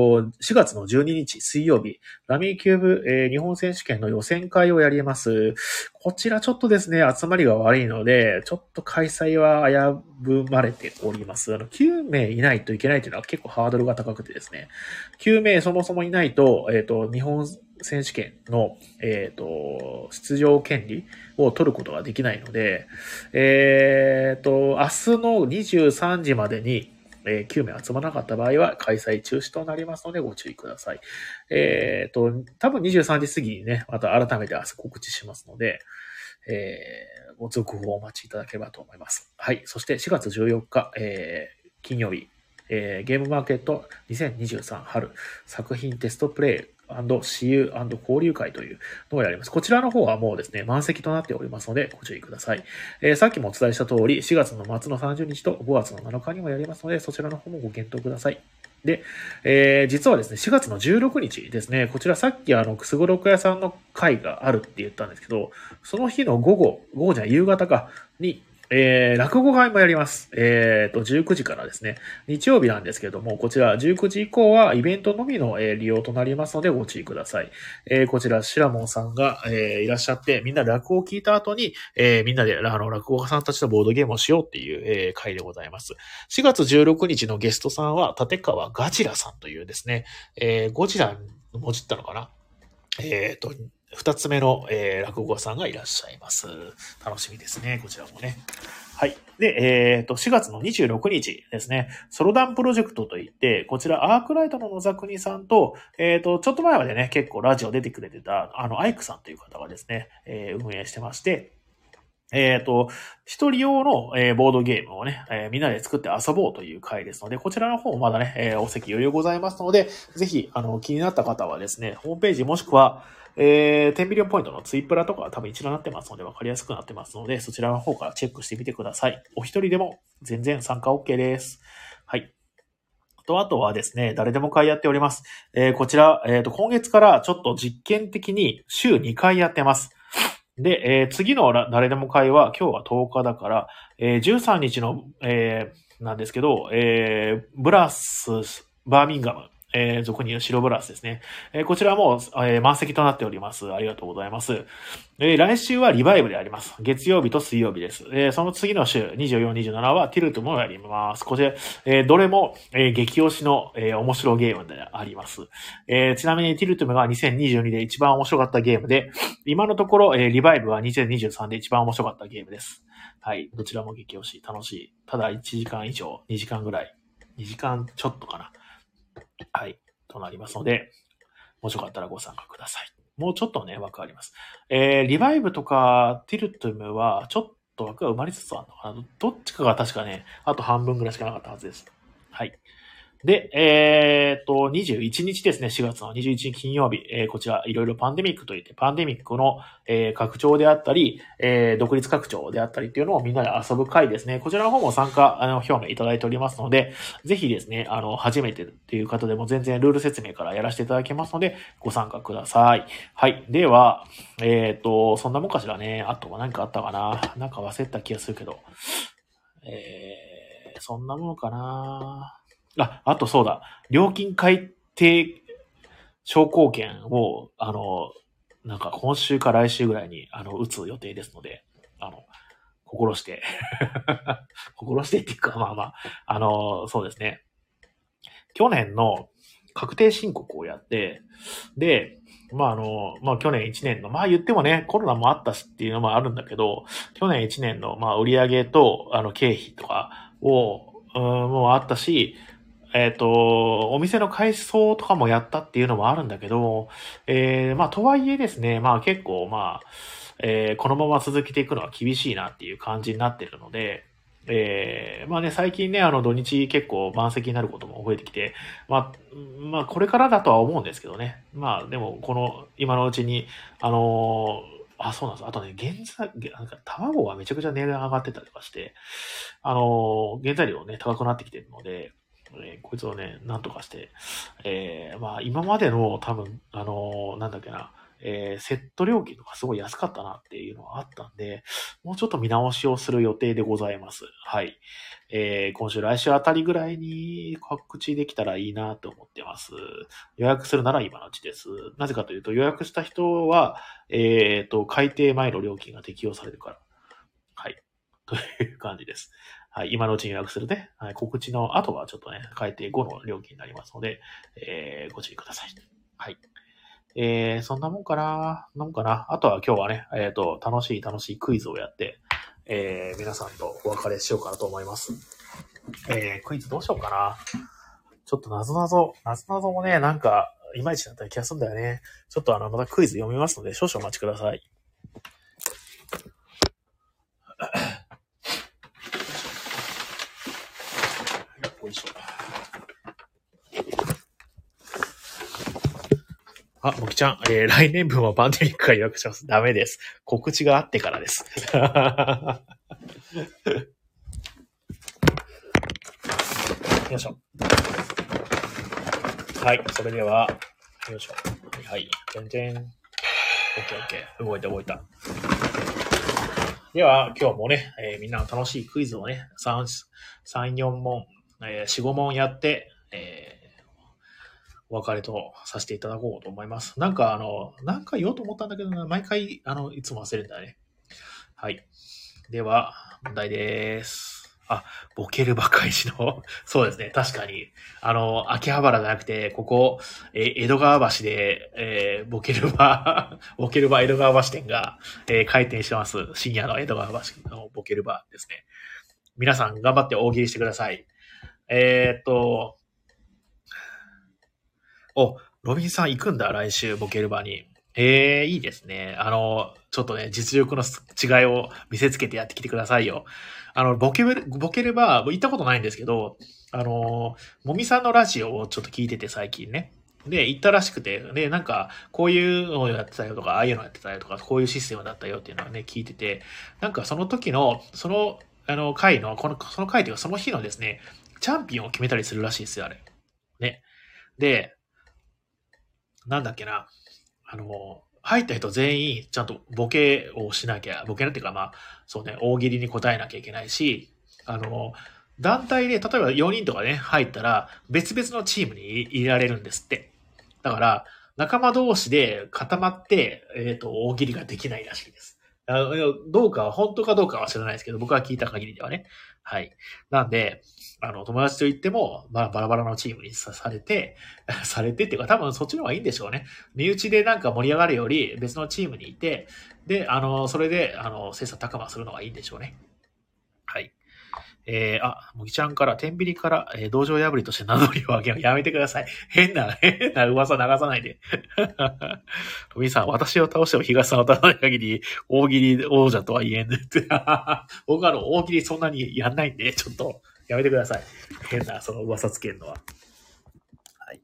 4月の12日水曜日、ラミーキューブ、えー日本選手権の予選会をやります。こちらちょっとですね、集まりが悪いので、ちょっと開催は危ぶまれております。あの、9名いないといけないというのは結構ハードルが高くてですね、9名そもそもいないと、えっ、と、日本選手権の、えっ、と、出場権利を取ることができないので、えっ、と、明日の23時までに、えー9名集まらなかった場合は開催中止となりますのでご注意ください。えっ、と、多分23時過ぎにね、また改めて明日告知しますので、えーご続報をお待ちいただければと思います。はい。そして4月14日、えー金曜日、えーゲームマーケット2023春作品テストプレイ私有交流会というのをやります。こちらの方はもうですね、満席となっておりますので、ご注意ください。えーさっきもお伝えした通り、4月の末の30日と5月の7日にもやりますので、そちらの方もご検討ください。で、えー実はですね、4月の16日ですね、こちらさっきあの、くすごろく屋さんの会があるって言ったんですけど、その日の午後、午後じゃ夕方か、に、えー落語会もやります。えっ、と、19時からですね。日曜日なんですけれども、こちら19時以降はイベントのみの、えー利用となりますのでご注意ください。えーこちら、シラモンさんが、えーいらっしゃって、みんな落語を聞いた後に、えーみんなで、あの、落語家さんたちとボードゲームをしようっていう、えー会でございます。4月16日のゲストさんは、立川ガジラさんというですね、えーゴジラの文字ったのかな？えっ、と、二つ目の、えー落語家さんがいらっしゃいます。楽しみですね、こちらもね。はい。で、えっ、と、4月の26日ですね、ソロダンプロジェクトといって、こちらアークライトの野沢国さんと、えっ、と、ちょっと前までね、結構ラジオ出てくれてた、あの、アイクさんという方がですね、えー運営してまして、えっ、と、一人用の、えーボードゲームをね、えーみんなで作って遊ぼうという回ですので、こちらの方もまだね、えお席余裕ございますので、ぜひ、あの、気になった方はですね、ホームページもしくは、えー、10ビリオンポイントのツイプラとかは多分一覧になってますので、わかりやすくなってますので、そちらの方からチェックしてみてください。お一人でも全然参加 OK です。はい。と、あとはですね、誰でも会やっております。えーこちら、えっ、と、今月からちょっと実験的に週2回やってます。で、えー次の誰でも会は、今日は10日だから、えー13日の、えーなんですけど、えーブラス、バーミンガム、えー俗に言う白ブラスですね。えーこちらも、えー満席となっております。ありがとうございます。えー来週はリバイブであります。月曜日と水曜日です。えーその次の週、24、27はティルトもやります。こちら、えーどれも、えー激推しの、えー面白ゲームであります。えーちなみにティルトムが2022で一番面白かったゲームで、今のところ、えーリバイブは2023で一番面白かったゲームです。はい。どちらも激推し、楽しい。ただ1時間以上、2時間ぐらい。2時間ちょっとかな。はい。となりますので、もしよかったらご参加ください。もうちょっとね、枠あります。えー、リバイブとかティルトムは、ちょっと枠が埋まりつつあるのかな。どっちかが確かね、あと半分ぐらいしかなかったはずです。はい。で、えーっと、21日ですね、4月の21日金曜日、えーこちら、いろいろパンデミックといって、パンデミックの、えー拡張であったり、えー独立拡張であったりっていうのをみんなで遊ぶ会ですね。こちらの方も参加、あの、表明いただいておりますので、ぜひですね、あの、初めてっていう方でも全然ルール説明からやらせていただけますので、ご参加ください。はい。では、えっ、と、そんなもんかしらね。あとは何かあったかな。なんか忘れた気がするけど。えー、そんなものかな。あ、あとそうだ。料金改定証拠券を、あの、なんか今週か来週ぐらいに、あの、打つ予定ですので、あの、心して、心してっていうか、まあまあ、あの、そうですね。去年の確定申告をやって、で、まああの、まあ去年1年の、まあ言ってもね、コロナもあったしっていうのもあるんだけど、去年1年の、まあ売上と、あの、経費とかを、うん、もうあったし、えっ、と、お店の改装とかもやったっていうのもあるんだけど、えー、まあとはいえですね、まあ結構まあ、えーこのまま続けていくのは厳しいなっていう感じになってるので、えーまあね、最近ね、あの土日結構満席になることも増えてきて、まあ、まあこれからだとは思うんですけどね。まあでもこの今のうちに、あのーあ、そうなんです。あとね、原材、なんか卵がめちゃくちゃ値段上がってたりとかして、あのー原材料ね、高くなってきてるので、えーこいつをね、なんとかして、えーまあ今までの多分、あのーなんだっけな、えーセット料金とかすごい安かったなっていうのがあったんで、もうちょっと見直しをする予定でございます。はい。えー今週、来週あたりぐらいに告知できたらいいなと思ってます。予約するなら今のうちです。なぜかというと、予約した人は、えっ、と、改定前の料金が適用されるから。はい。という感じです。はい。今のうちに予約するね。はい。告知の後はちょっとね、改定後の料金になりますので、えーご注意ください。はい。えー、そんなもんかな？そんなんかな？あとは今日はね、えっ、と、楽しい楽しいクイズをやって、えー、皆さんとお別れしようかなと思います。えー、クイズどうしようかな？ちょっと謎々、謎々もね、なんか、いまいちだった気がするんだよね。ちょっとあの、またクイズ読みますので、少々お待ちください。よいしょ。あ、もきちゃん、えー、来年分はパンデミックが予約します。ダメです。告知があってからです。よいしょ。はい、それでは、よいしょ。はい、はい。全然、オッケーオッケー。動いた動いた。では、今日もね、えーみんなの楽しいクイズをね、3、3 4問、えー4、5問やって、えーお別れとさせていただこうと思います。なんか、あの、なんか言おうと思ったんだけどな、毎回、あの、いつも忘れるんだね。はい。では、問題です。あ、ボケるばかりしの、そうですね、確かに。あの、秋葉原じゃなくて、ここ、え江戸川橋で、えーボケるば、ボケるば江戸川橋店が、えー開店してます。深夜の江戸川橋のボケるばですね。皆さん頑張って大喜利してください。えーっと、お、ロビンさん行くんだ、来週、ボケルバに。ええいいですね。あの、ちょっとね、実力の違いを見せつけてやってきてくださいよ。あの、ボケる、ボケれば、行ったことないんですけど、あの、もみさんのラジオをちょっと聞いてて最近ね。で、行ったらしくて、で、なんか、こういうのをやってたよとか、ああいうのやってたよとか、こういうシステムだったよっていうのはね、聞いてて、なんかその時の、その、あの、回の、この、その回というか、その日のですね、チャンピオンを決めたりするらしいですよ、あれ。ね。で、なんだっけな、あの、入った人全員、ちゃんとボケをしなきゃ、ボケなっていうか、まあ、そうね、大喜利に答えなきゃいけないし、あの、団体で、例えば4人とかね、入ったら、別々のチームに入れられるんですって。だから、仲間同士で固まって、えっ、ー、と、大喜利ができないらしいです。あのどうか、本当かどうかは知らないですけど、僕は聞いた限りではね。はい。なんで、あの、友達と言っても、まあ、バラバラのチームにされて、されてっていうか、多分そっちの方がいいんでしょうね。身内でなんか盛り上がるより、別のチームにいて、で、あの、それで、あの、切磋琢磨するのがいいんでしょうね。はい。えー、あ、もぎちゃんから、天秤から、えー、道場破りとして名乗りを上げる やめてください。変な、変な噂流さないで。ロビンさん、私を倒しても東さんを倒さない限り、大喜利王者とは言えんねって。僕はあの、大喜利そんなにやんないんで、ちょっと、やめてください。変な、その噂つけるのは。はい。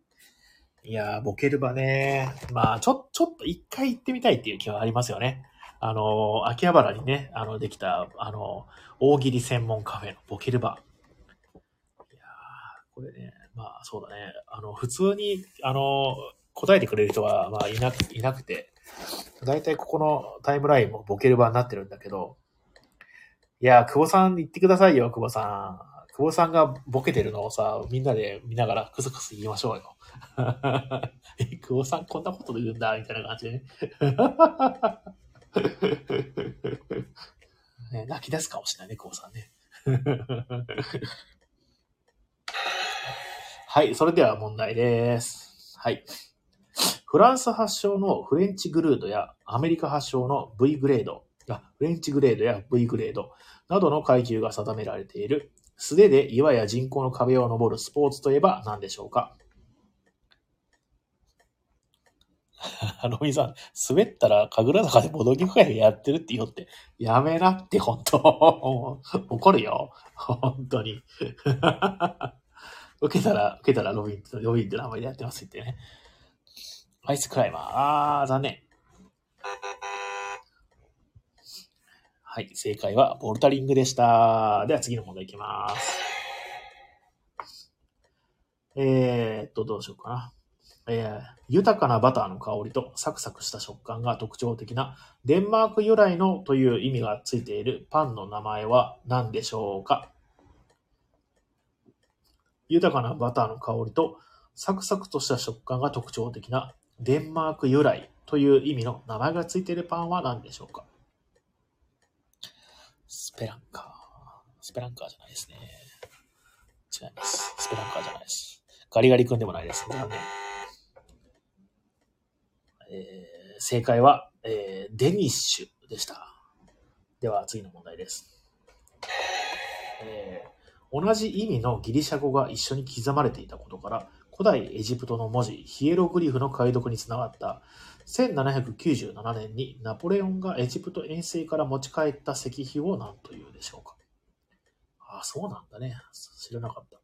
いやー、ボケる場ね。まあ、ちょ、ちょっと一回行ってみたいっていう気はありますよね。あの、秋葉原にね、あの、できた、あの、大喜利専門カフェのボケルバー。いやこれね、まあそうだね。あの、普通に、あの、答えてくれる人は、まあいな、いなくて、だいたいここのタイムラインもボケルバーになってるんだけど、いや、久保さん言ってくださいよ、久保さん。久保さんがボケてるのをさ、みんなで見ながらクスクス言いましょうよ。え、久保さんこんなことで言うんだ、みたいな感じでね。ね、泣き出すかもしれないね、こうさんね。はい、それでは問題です。はい。フランス発祥のフレンチグルードやアメリカ発祥の V グレード、あフレンチグレードや V グレードなどの階級が定められている素手で岩や人工の壁を登るスポーツといえば何でしょうか？ロビンさん、滑ったら神楽坂でボドゲ会やってるって言おって、やめなって、本当 怒るよ。本当に。受けたら、受けたらロビン、ロビンって名前でやってますってね。アイスクライマー。あー、残念。はい、正解はボルタリングでした。では次の問題いきます。えーっと、どうしようかな。えー、豊かなバターの香りとサクサクした食感が特徴的なデンマーク由来のという意味がついているパンの名前は何でしょうか？豊かなバターの香りとサクサクとした食感が特徴的なデンマーク由来という意味の名前がついているパンは何でしょうか？スペランカー。スペランカーじゃないですね。違います。スペランカーじゃないです。ガリガリ君でもないです。残念。えー、正解は、えー、デニッシュでした。では次の問題です。えー、同じ意味のギリシャ語が一緒に刻まれていたことから、古代エジプトの文字、ヒエログリフの解読につながった1797年にナポレオンがエジプト遠征から持ち帰った石碑を何というでしょうかああ、そうなんだね。知らなかった。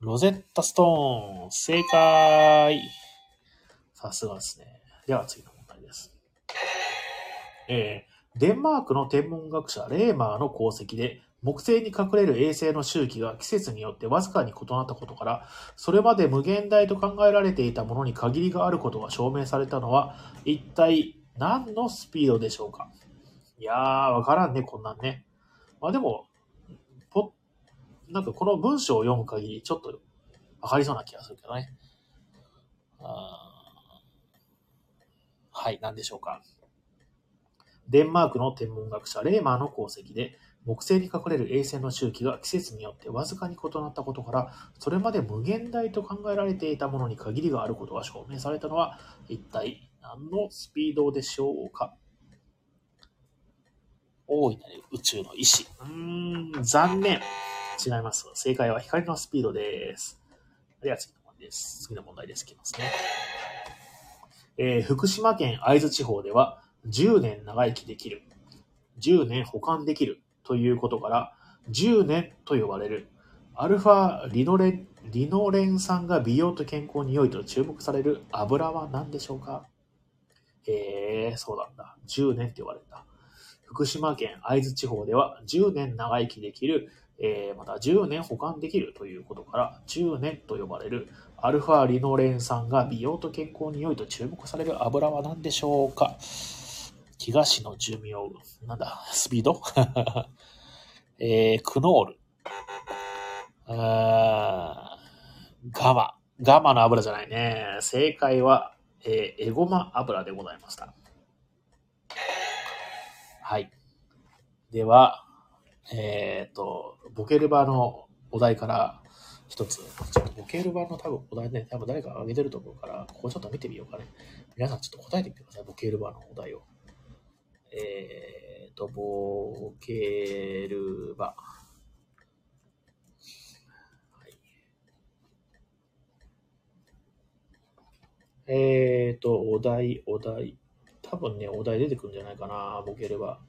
ロゼッタストーン、正解さすがですね。では次の問題です。えー、デンマークの天文学者レーマーの功績で、木星に隠れる衛星の周期が季節によってわずかに異なったことから、それまで無限大と考えられていたものに限りがあることが証明されたのは、一体何のスピードでしょうか？いやー、わからんね、こんなんね。まあでも、ぽ、なんかこの文章を読む限り、ちょっとわかりそうな気がするけどね。あはい、何でしょうか。デンマークの天文学者レーマーの功績で、木星に隠れる衛星の周期が季節によってわずかに異なったことから、それまで無限大と考えられていたものに限りがあることが証明されたのは、一体何のスピードでしょうか大いなる宇宙の意志。うーん、残念。違います。正解は光のスピードです。では次の問題です。次の問題です。いきますね。えー福島県会津地方では10年長生きできる、10年保管できるということから、10年と呼ばれるアルファリノレンリノレン酸が美容と健康に良いと注目される油は何でしょうか？えー、そうなんだ。10年って呼ばれるんだ。福島県会津地方では10年長生きできる、えーまた10年保管できるということから、10年と呼ばれるアルファリノレン酸が美容と健康に良いと注目される油は何でしょうか？東の寿命、なんだ、スピード？えー、クノール。あーガマ。ガマの油じゃないね。正解は、えーエゴマ油でございました。はい。では、えっ、と、ボケルバのお題から一つ、ちょっとボケルバの多分お題ね、多分誰かが挙げてると思うから、ここちょっと見てみようかね。皆さんちょっと答えてみてください、ボケルバのお題を。えっ、と、ボケルバ。えっ、と、お題、お題。多分ね、お題出てくるんじゃないかな、ボケれば。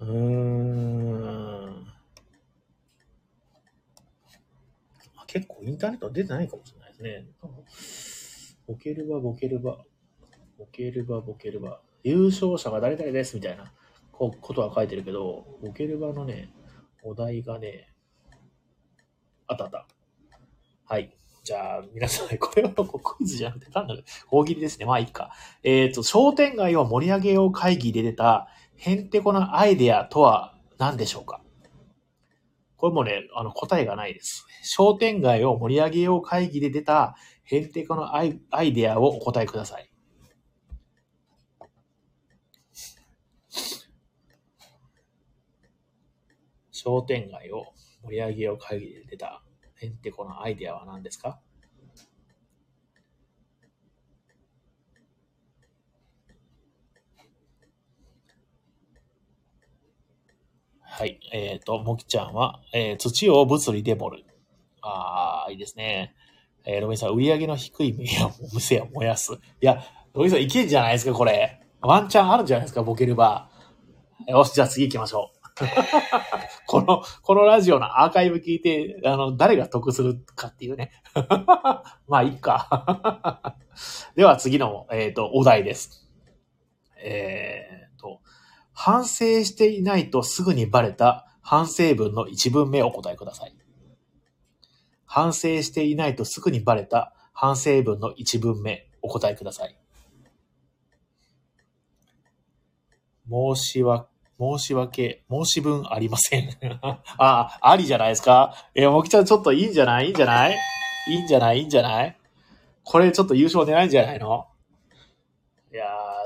うーん。結構インターネット出てないかもしれないですね。ボケるば、ボケるば。ボケるば、ボケるば。優勝者が誰々ですみたいなことは書いてるけど、ボケるばのね、お題がね、あったあった。はい。じゃあ、皆さん、これはクイズじゃなくて、単なる大喜利ですね。まあいいか。えっ、と、商店街を盛り上げよう会議で出た、へんてこなアイデアとは何でしょうか？これもね、あの、答えがないです。商店街を盛り上げよう会議で出た、へんてこなアイアイデアをお答えください。商店街を盛り上げよう会議で出た、へんてこなアイデアは何ですか？はい。えっ、と、もきちゃんは、えー土を物理で盛る。ああ、いいですね。えー、ロビンさん、売り上げの低いお店を燃やす。いや、ロビンさん、いけんじゃないですか、これ。ワンチャンあるじゃないですか、ボケるバー。よし、じゃあ次行きましょう。この、このラジオのアーカイブ聞いて、あの、誰が得するかっていうね。まあ、いいか。では、次の、えっ、と、お題です。えっ、と、反省していないとすぐにバレた反省文の一文目をお答えください。反省していないとすぐにバレた反省文の一文目お答えください。申し訳、申し訳、申し分ありません。あ、ありじゃないですか？え、もきちゃんちょっといいんじゃない？いいんじゃない？いいんじゃない？いいんじゃない？これちょっと優勝狙えんじゃないの？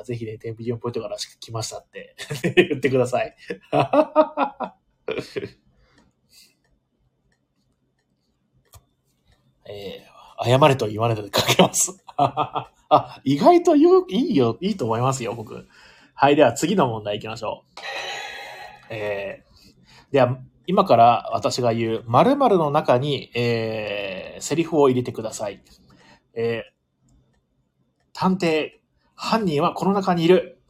ぜひね、テンビリオンポイントから来ましたって 言ってください。えー、謝れと言われたで書けます。あ、意外と言ういいよ、いいと思いますよ、僕。はい、では次の問題行きましょう。えー、では、今から私が言う〇〇の中に、えー、セリフを入れてください。えー、探偵、犯人はこの中にいる。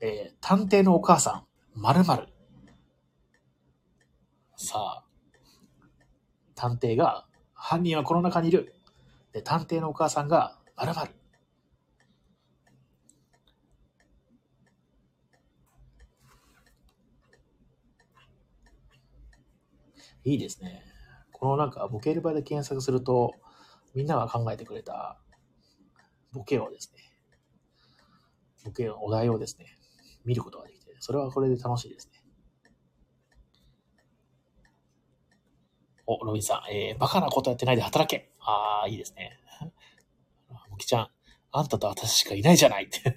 えー、探偵のお母さん、〇〇。さあ、探偵が、犯人はこの中にいる。で、探偵のお母さんが、〇〇。いいですね。このなんか、ボケる場で検索すると、みんなが考えてくれたボケをですね、ボケのお題をですね、見ることができて、それはこれで楽しいですね。お、ロビンさん、えー、バカなことやってないで働け。ああ、いいですね。もきちゃん、あんたと私しかいないじゃないって。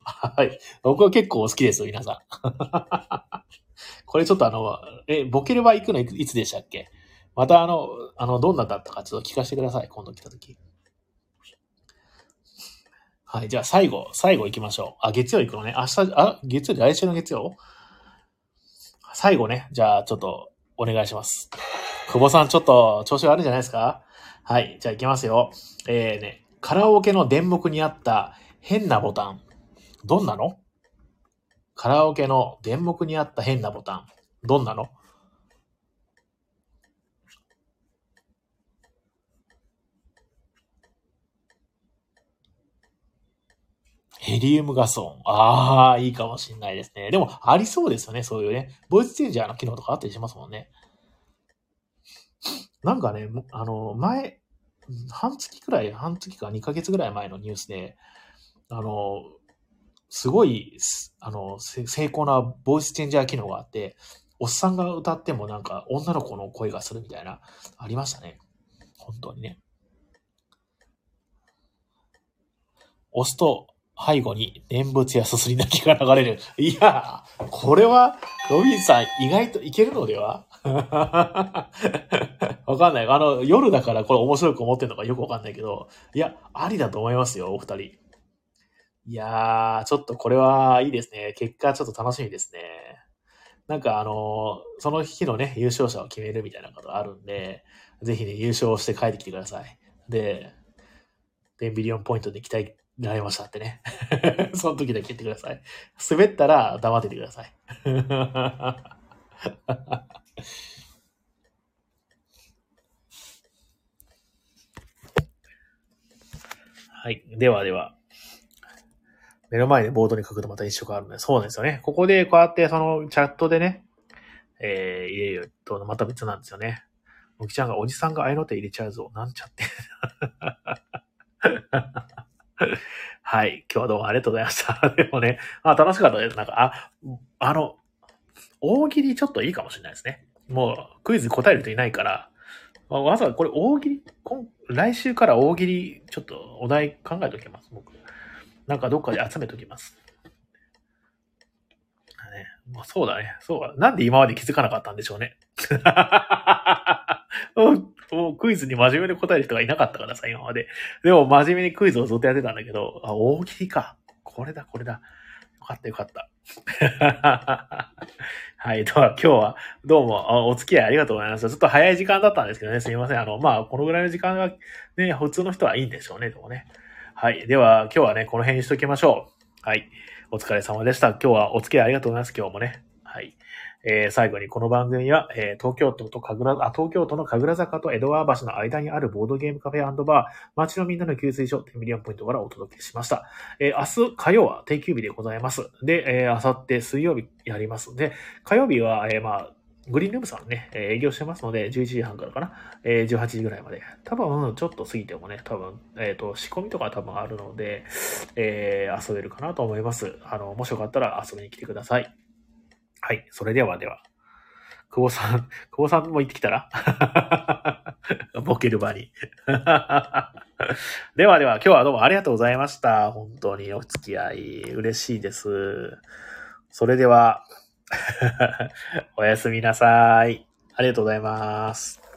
はい。僕は結構好きです、皆さん。これちょっとあの、え、ボケれば行くのいついつでしたっけ？またあの、あの、どんなだったかちょっと聞かせてください、今度来た時。はい、じゃあ最後、最後行きましょう。あ、月曜行くのね。明日、あ、月曜来週の月曜？最後ね、じゃあちょっとお願いします。久保さんちょっと調子悪いじゃないですか？はい、じゃあ行きますよ。えーね、カラオケの電目にあった変なボタン。どんなの？カラオケの電目にあった変なボタン。どんなの？ヘリウムガス音。ああ、いいかもしんないですね。でも、ありそうですよね、そういうね。ボイスチェンジャーの機能とかあったりしますもんね。なんかね、あの、前、半月くらい、半月か2ヶ月ぐらい前のニュースで、あの、すごい、あの、せ精巧なボイスチェンジャー機能があって、おっさんが歌ってもなんか女の子の声がするみたいな、ありましたね。本当にね。押すと背後に念仏やすすり泣きが流れる。いやー、これは、ロビンさん意外といけるのでは？わかんない。あの、夜だからこれ面白く思ってるのかよくわかんないけど、いや、ありだと思いますよ、お二人。いやー、ちょっとこれはいいですね。結果ちょっと楽しみですね。なんかあのーその日のね、優勝者を決めるみたいなことあるんで、ぜひね、優勝して帰ってきてください。で、10ビリオンポイントで鍛えられましたってね。その時だけ言ってください。滑ったら黙っててください。はい。ではでは。目の前でボードに書くとまた一色あるので、そうですよね。ここでこうやってそのチャットでね、えー、入れるとまた別なんですよね。おきちゃんがおじさんが合いの手入れちゃうぞ。なんちゃって。はい。今日はどうもありがとうございました。でもね、あ、楽しかったです。なんか、あ、あの、大喜利ちょっといいかもしれないですね。もう、クイズ答える人いないから、あわざわざこれ大喜利、来週から大喜利、ちょっとお題考えておきます、僕。なんかどっかで集めておきます。ね、まあ、そうだね。そうだ。なんで今まで気づかなかったんでしょうね。もうクイズに真面目に答える人がいなかったからさ、今まで。でも真面目にクイズをずっとやってたんだけど、あ、大喜利か。これだ、これだ。よかった、よかった。はい。では、今日は、どうも、お付き合いありがとうございました。ちょっと早い時間だったんですけどね、すみません。あの、まあ、このぐらいの時間がね、普通の人はいいんでしょうね、でもね。はい。では、今日はね、この辺にしときましょう。はい。お疲れ様でした。今日はお付き合いありがとうございます。今日もね。はい。えー最後にこの番組は、えー東京都と神楽、あ、東京都の神楽坂と江戸川橋の間にあるボードゲームカフェバー、街のみんなの給水所、10ミリオンポイントからお届けしました。えー明日火曜は定休日でございます。で、えー、明後日水曜日やりますの。で、火曜日は、えーまあ、グリーンルームさんね、え営業してますので、11時半からかな、えー18時ぐらいまで。多分、ちょっと過ぎてもね、多分、えっ、と、仕込みとか多分あるので、えー遊べるかなと思います。あの、もしよかったら遊びに来てください。はい。それではでは。久保さん、久保さんも行ってきたら？ボケる場に。ではでは、今日はどうもありがとうございました。本当にお付き合い嬉しいです。それでは、おやすみなさい。ありがとうございます。